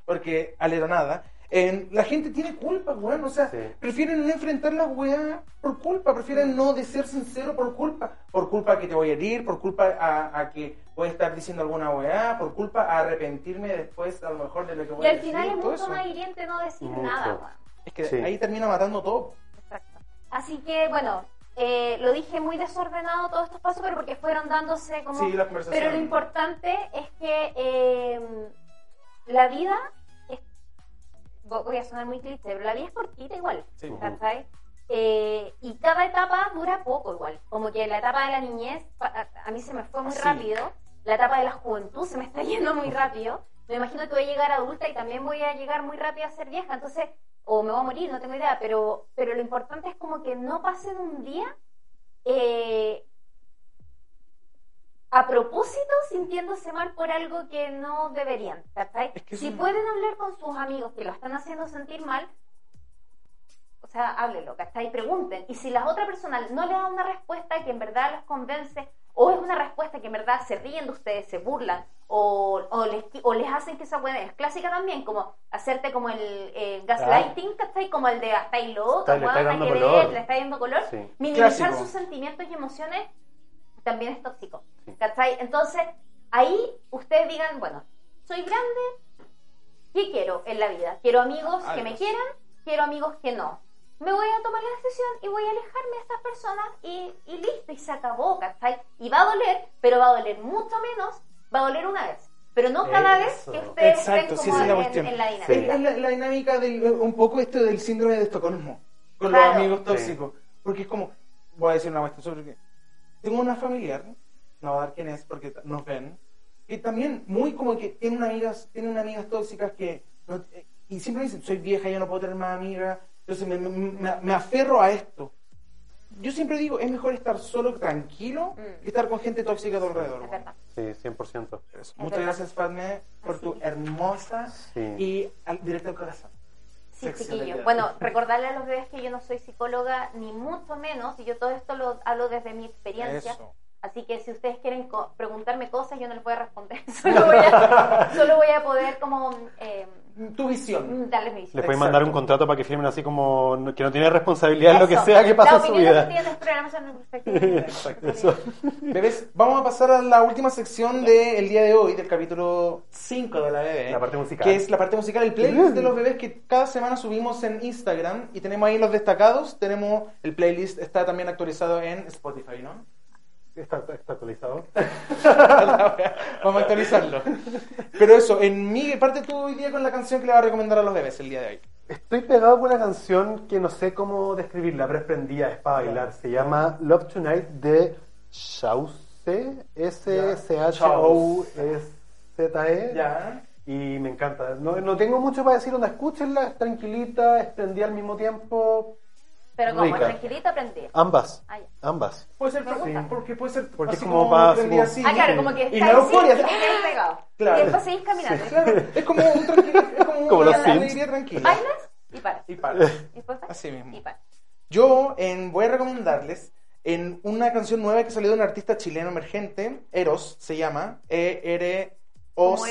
porque alera nada. En- la gente tiene culpa, weón. O sea, Sí. prefieren no enfrentar las weas por culpa, prefieren no de ser sincero por culpa. Por culpa que te voy a herir, por culpa a, a que voy a estar diciendo alguna weá, por culpa a arrepentirme después a lo mejor de lo que voy Y a al decir. final es mucho más hiriente no decir Mucho. nada, weón. Es que Sí. ahí termina matando todo. Exacto. Así que, bueno, eh, lo dije muy desordenado todos estos pasos, pero porque fueron dándose como... Sí, la conversación. pero lo importante es que eh, la vida, voy a sonar muy cliché, pero la vida es cortita igual, Sí. ¿cachai? Eh, y cada etapa dura poco igual. Como que la etapa de la niñez, a, a mí se me fue muy Sí. rápido. La etapa de la juventud se me está yendo muy rápido. Me imagino que voy a llegar adulta y también voy a llegar muy rápido a ser vieja. Entonces, o me voy a morir, no tengo idea. Pero, pero lo importante es como que no pasen un día eh, a propósito sintiéndose mal por algo que no deberían. Es que si un- pueden hablar con sus amigos que lo están haciendo sentir mal, o sea, háblenlo, ¿cachai? Pregunten. Y si la otra persona no le da una respuesta que en verdad los convence, o es una respuesta que en verdad se ríen de ustedes, se burlan, o, o, les, o les hacen que esa buena es clásica también, como hacerte como el eh, gaslighting, ¿cachai? Como el de hasta ahí loco, Está- le estáis dando color. le está dando color. Sí. Minimizar Clásico. sus sentimientos y emociones también es tóxico, Sí. ¿cachai? Entonces, ahí ustedes digan, bueno, soy grande, ¿qué quiero en la vida? Quiero amigos que me quieran, quiero amigos que no. Me voy a tomar la decisión y voy a alejarme de estas personas y, y listo, y se acabó, ¿cachai? Y va a doler, pero va a doler mucho menos, va a doler una vez, pero no cada vez que ustedes Exacto, estén sí, como esa es la en, cuestión. en la Sí. Es, dinámica. es la, la dinámica del, un poco esto del síndrome de Estocolmo con Claro. los amigos Sí. tóxicos. Porque es como, voy a decir una cuestión sobre tengo una familiar, no voy a dar quién es porque nos ven, que también muy como que tiene una amigas, tiene unas amigas tóxicas que no- y siempre dicen, soy vieja, ya no puedo tener más amigas, entonces me, me- me- aferro a esto. Yo siempre digo, es mejor estar solo, tranquilo, Mm. que estar con gente tóxica a tu alrededor. Sí, 100%. Eso. Es Muchas gracias, Padme, por tu hermosa Sí. y al, directo al corazón. Sí, chiquillos. Bueno, recordarle a los bebés que yo no soy psicóloga, ni mucho menos, y yo todo esto lo hablo desde mi experiencia. Eso. Así que si ustedes quieren co- preguntarme cosas, yo no les voy a responder. Solo voy a, solo voy a poder como eh, Tu visión. darles mi Les visión. pueden mandar un contrato para que firmen así como no- que no tiene responsabilidad en lo que sea que pase La en su vida. Exacto. Eso. Bebés, vamos a pasar a la última sección del día de hoy, del capítulo 5 de la bebé. La parte musical. Que es la parte musical, el playlist de los bebés que cada semana subimos en Instagram. Y tenemos ahí los destacados. Tenemos el playlist, está también actualizado en Spotify, ¿no? Está, está actualizado. Vamos a actualizarlo. Pero eso, en mi parte tú hoy día con la canción que le vas a recomendar a los bebés el día de hoy. Estoy pegado con una canción que no sé cómo describirla, pero es prendida, es para bailar. Se llama Love Tonight de Shause, S-C-H-O-S-Z-E. Ya. Y me encanta. No, no tengo mucho para decir, onda, escúchenla, es tranquilita, es prendida al mismo tiempo. Pero como, rica. tranquilito prendida. Ambas. Ah. Ambas. Puede ser, Me gusta. sí, porque puede ser Porque así es como más- prendida como- así. Ah, claro, como que Y está la así euforia. y te quedas pegado. Claro. Y después seguís caminando. Claro, es como un tranquilo, es como, Como una los Sims. alegría tranquila. Bailas y paras. Y para. Y después paras Así mismo. y paras. Yo en, voy a recomendarles en una canción nueva que salió de un artista chileno emergente, Eros, se llama, Como Eros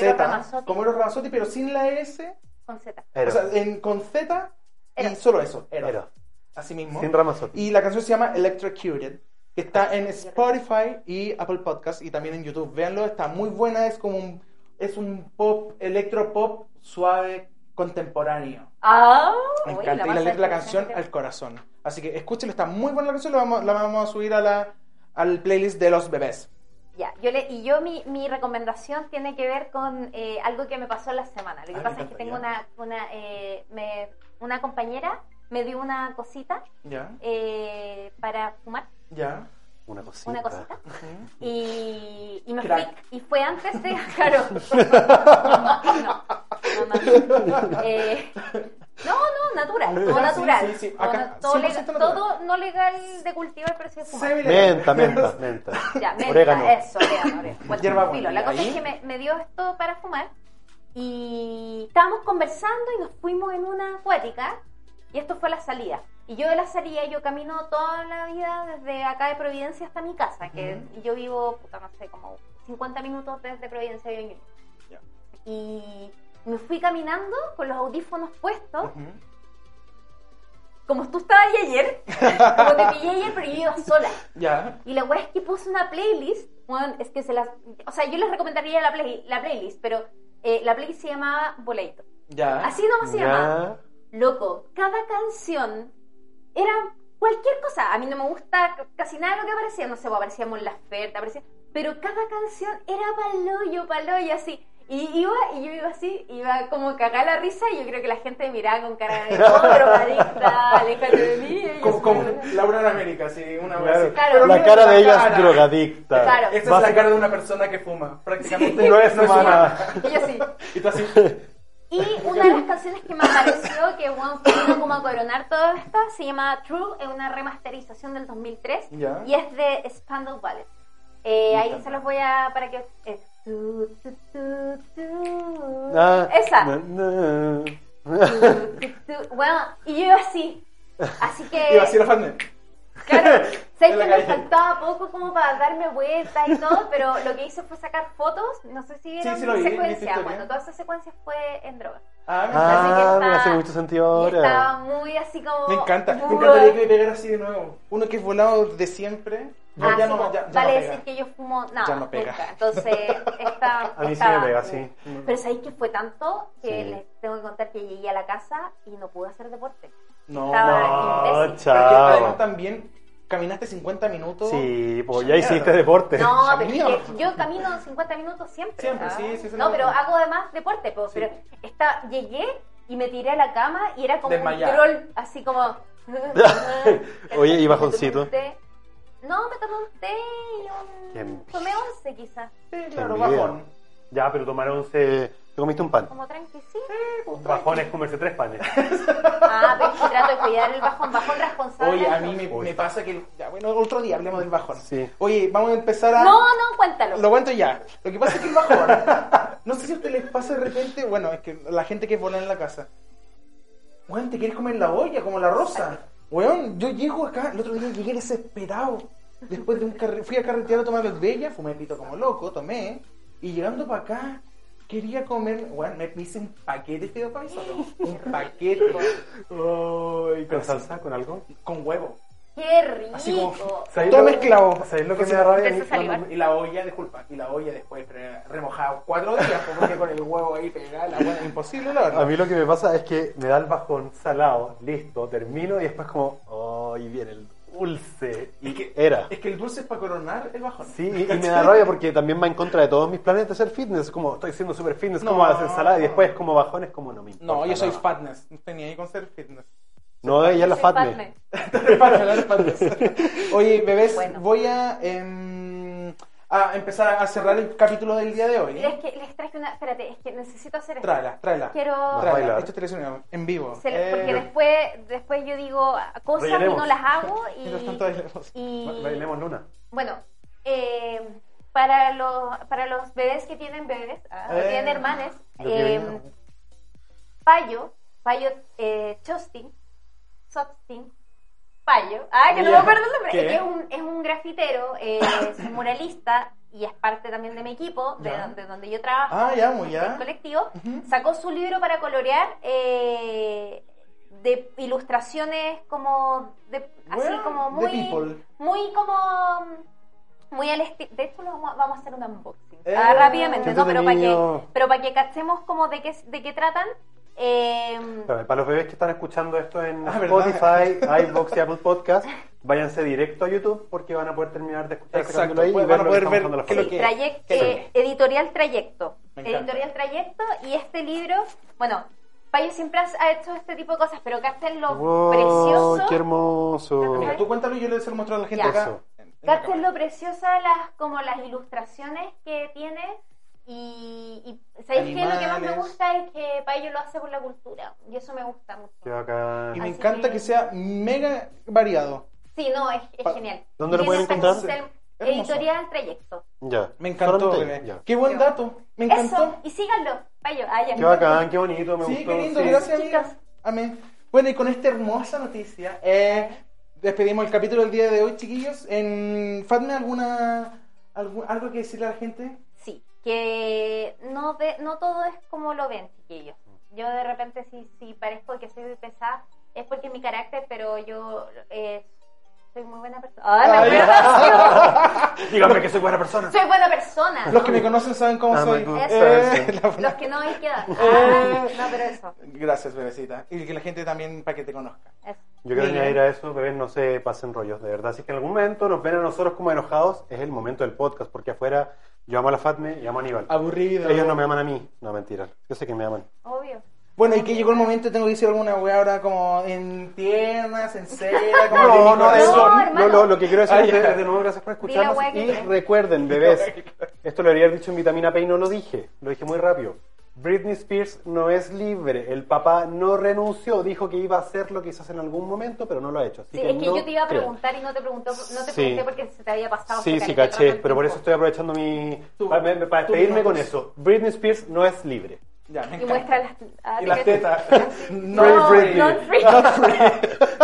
E-R-O-Z, Ramazzotti. como Eros Ramazzotti, pero sin la S, Con Z. O sea, en, con Z y Eros. solo eso, Eros. Así mismo. Sin Ramazotti. Y la canción se llama Electrocuted, que está en Spotify y Apple Podcast y también en YouTube. Véanlo, está muy buena, es como un, es un pop, electropop suave, contemporáneo. Ah, Me uy, encanta. y la de la de canción al corazón. Así que escúchenla, está muy buena la canción, la vamos, la vamos a subir a la, al playlist de los bebés. Ya, yo le, y yo mi, mi recomendación tiene que ver con eh, algo que me pasó en la semana. Lo que Ah, me pasa es que tengo ya. una, una, eh, me- una compañera me dio una cosita ¿Ya? eh, para fumar, ¿Ya? Una cosita. una cosita, y, y me Crack. fui, y fue antes de, claro, no, no, no, no. Eh, no, no, natural, todo Ah, sí, natural, sí, sí. todo, Acá, todo 100% legal- natural. todo no legal de cultivar, pero sí de fumar. Menta, menta, menta. Ya, menta, Orégano. eso, orégano, orégano. Bueno, Hierba filo, La cosa ahí. es que me, me dio esto para fumar y estábamos conversando y nos fuimos en una acuática y esto fue la salida. Y yo de la salida, yo camino toda la vida desde acá de Providencia hasta mi casa, que yo vivo, puta, no sé, como 50 minutos desde Providencia Ñuñoa. Ya. Y me fui caminando con los audífonos puestos, como tú estabas ahí ayer, como te pillé ayer, pero yo iba sola. ¿Ya? Y la weá es que puse una playlist, bueno, es que se las... O sea, yo les recomendaría la, play- la playlist, pero eh, la playlist se llamaba Boleto. ¿Ya? Así nomás se llamaba. Loco, cada canción era cualquier cosa. A mí no me gusta casi nada de lo que aparecía. No sé, pues, aparecía Mon Laferte, aparecía... Pero cada canción era paloyo, paloyo, así. Y iba, y yo iba así, iba como cagar la risa, y yo creo que la gente miraba con cara de oh, drogadicta, aléjate de mí. Como, como Laura en América, sí, una vez Claro. La mira cara de ella es drogadicta. Claro. Esta es la cara de una persona que fuma. Prácticamente No es humana. Y yo así. Y tú así. Y una de las canciones que me apareció, que bueno, vino como a coronar todo esto, se llama True, es una remasterización del 2003 Ya. y es de Spandau Ballet. Eh, ahí se los voy a para que es tu, tu, tu. Ah, esa. na, na. Bueno, y yo iba así. Así que Y así la fan Claro, sé En que me faltaba poco como para darme vuelta y todo, pero lo que hice fue sacar fotos, no sé si vieron sí secuencia, bueno, toda esa secuencia fue en droga. Ah, me Ah, hace mucho sentido y estaba ahora. muy así como... Me encanta, me encantaría que me pegara así de nuevo. Uno que es volado de siempre, ya, Ah, ya sí, no, como, ya, ya vale no decir que yo fumo nada, Ya no pega. nunca. Entonces, esta, A mí sí me pega, sí. Pero sabéis que fue tanto que Sí. les tengo que contar que llegué a la casa y no pude hacer deporte. No, Estaba No, chao. además también caminaste 50 minutos. Sí, pues ya hiciste deporte. No, pero es mierda. que yo camino 50 minutos siempre. Siempre, ¿ah? sí, sí, sí, No, pero hago además deporte, pues, Sí. pero está, llegué y me tiré a la cama y era como un troll, así como... Oye, ¿y bajoncito? No, me tomé un té y un... Tomé once quizás. Sí, claro, bajón. Ya, pero tomar once. ¿Te comiste un pan? Como tranqui, sí. Bajón es comerse tres panes. Ah, pero trato de cuidar el bajón, bajón responsable. Oye, a mí me, pasa que. Ya, bueno, otro día hablemos del bajón. Sí. Oye, vamos a empezar a. No, no, cuéntalo. Lo cuento ya. Lo que pasa es que el bajón. No sé si a ustedes les pasa de repente. Bueno, es que la gente que es volada en la casa. Weón, te quieres comer la olla como la rosa. Weón, yo llego acá. El otro día llegué desesperado. Después de un carre... Fui a carretear a tomar bella, fumé pito como loco, tomé. Y llegando para acá, quería comer. Weón, me hice un paquete de fideo paisano. Un paquete. ¿Con salsa? ¿Con algo? con huevo. Qué rico. Así como- ¿Sabéis Todo mezclado. ¿Sabéis lo que me da rabia? Y la olla, disculpa, y la olla después pero remojada cuatro días, pues, porque con el huevo ahí pegada, la hueá, imposible la verdad. A mí lo que me pasa es que me da el bajón salado, listo, termino y después como, ay, viene el dulce. Y que- era. Es que el dulce es para coronar el bajón. Sí, y, y me da rabia porque también va en contra de todos mis planes de hacer fitness. Como estoy siendo super fitness, No. como hacer ensalada y después como bajones, como no me importa. No, yo soy nada. fatness, no tenía ahí con ser fitness. No, ella es la. Fatness, fatness. Oye, bebés, Bueno. voy a, em, a empezar a cerrar el capítulo del día de hoy. Es que les traje una. Espérate, es que necesito hacer esto. Tráela, tráela. Quiero. Tráela. Esto es televisión en vivo. se- porque Eh, después, después yo digo cosas y Rellenemos. no las hago y, Mientras tanto, bailemos. y- Ba- Bailemos Luna. bueno, eh, para los para los bebés que tienen bebés, ah, que Eh, tienen hermanes, que eh. Payo, Payo eh, Chostin, Sostin, Payo, ah, que no me acuerdo el nombre, es, que es un, es un grafitero, eh, es un muralista y es parte también de mi equipo, de, donde, donde yo trabajo, Ah, ya, muy ya. el colectivo, Ujú. sacó su libro para colorear eh, de ilustraciones como de, así como de muy muy como muy al estilo de hecho lo vamos, a- vamos a hacer un unboxing. Eh, Ah, rápidamente no pero para que pero para que cachemos como de qué de qué tratan eh, Claro, Para los bebés que están escuchando esto en Ah. Spotify, iVoox y Apple Podcast, váyanse directo a YouTube porque van a poder terminar de escuchar este Exacto, ahí y pues van a que poder ver lo que- trayec- qué eh, editorial trayecto editorial trayecto y este libro bueno Payo siempre ha hecho este tipo de cosas pero cachen lo Wow, precioso ¡Qué hermoso! Mira, tú cuéntalo y yo le se lo muestro a la gente Ya. acá. Cámara. lo preciosa las, como las ilustraciones que tiene y, y ¿sabéis qué? Lo que más me gusta es que Payo lo hace por la cultura y eso me gusta mucho. Qué bacán. Y me Así encanta que... que- sea mega variado. Sí, no, es, es Pa- genial. ¿Dónde lo pueden encontrar? Hermoso. Editorial Trayecto. Ya. Me encantó, Solamente ya. Qué buen dato. Me encantó. Eso, y síganlo, Payo. Ah, ya. Qué bacán, qué bonito, me Sí, gustó. qué lindo, sí. gracias amiga. Amén. Bueno, y con esta hermosa noticia, eh, despedimos el capítulo del día de hoy, chiquillos. En Fatme, ¿alguna, algo que decirle a la gente? Sí, que no, ve, no todo es como lo ven, chiquillos. Yo de repente si, si parezco que soy muy pesada, es porque es mi carácter, pero yo eh, soy muy buena persona. ¡Ay, me Ay. acuerdo! Dígame que soy buena persona. soy buena persona. Los que me conocen saben cómo Ah, soy. Eh, Los que no hay que dar. Eh. Ah, no, pero eso. Gracias, bebecita. Y que la gente también para que te conozca. eso. Yo quiero Miguel. añadir a eso, bebés, no se pasen rollos, de verdad. Si es que en algún momento nos ven a nosotros como enojados, es el momento del podcast, porque afuera yo amo a la Fatme y amo a Aníbal. Aburrido. Ellos no me aman a mí. No, mentira. Yo sé que me aman. Obvio. Bueno, y que llegó el momento, tengo que decir alguna weá ahora como en tiernas, en cera, como No, no, eso. No, No, lo, lo que quiero decir es de, de nuevo gracias por escucharnos. Y recuerden, bebés, esto lo habría dicho en Vitamina P y no lo dije. Lo dije muy rápido. Britney Spears no es libre. El papá no renunció. Dijo que iba a hacer lo que quizás en algún momento, pero no lo ha hecho. Así Sí, que es que no yo te iba a preguntar y no te, preguntó, no te Sí. pregunté porque se te había pasado. Sí, sí, de caché, pero por eso estoy aprovechando mi... Tú- para, me- para tú despedirme con eso. Britney Spears no es libre. Ya, me Y muestra las, ah, Y las tetas. No, Free not free.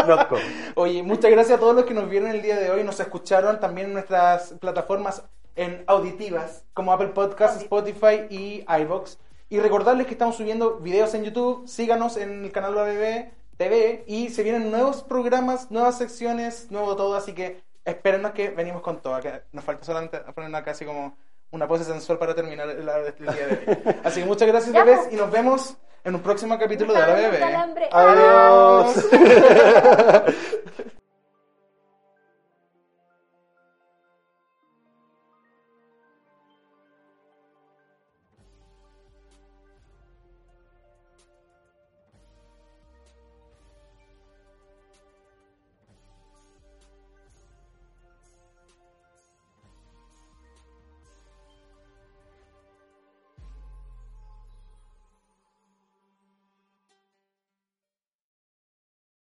Not com. Oye, muchas gracias a todos los que nos vieron el día de hoy, nos escucharon también en nuestras plataformas en auditivas como Apple Podcasts, Spotify y iVoox. Y recordarles que estamos subiendo videos en YouTube, síganos en el canal ABB TV y se vienen nuevos programas, nuevas secciones, nuevo todo, así que espérennos que venimos con todo. Que nos falta solamente poner una casi como una pose sensual para terminar el, el día de hoy. Así que muchas gracias, bebés, pues. y nos vemos en un próximo capítulo de la bebé. Adiós.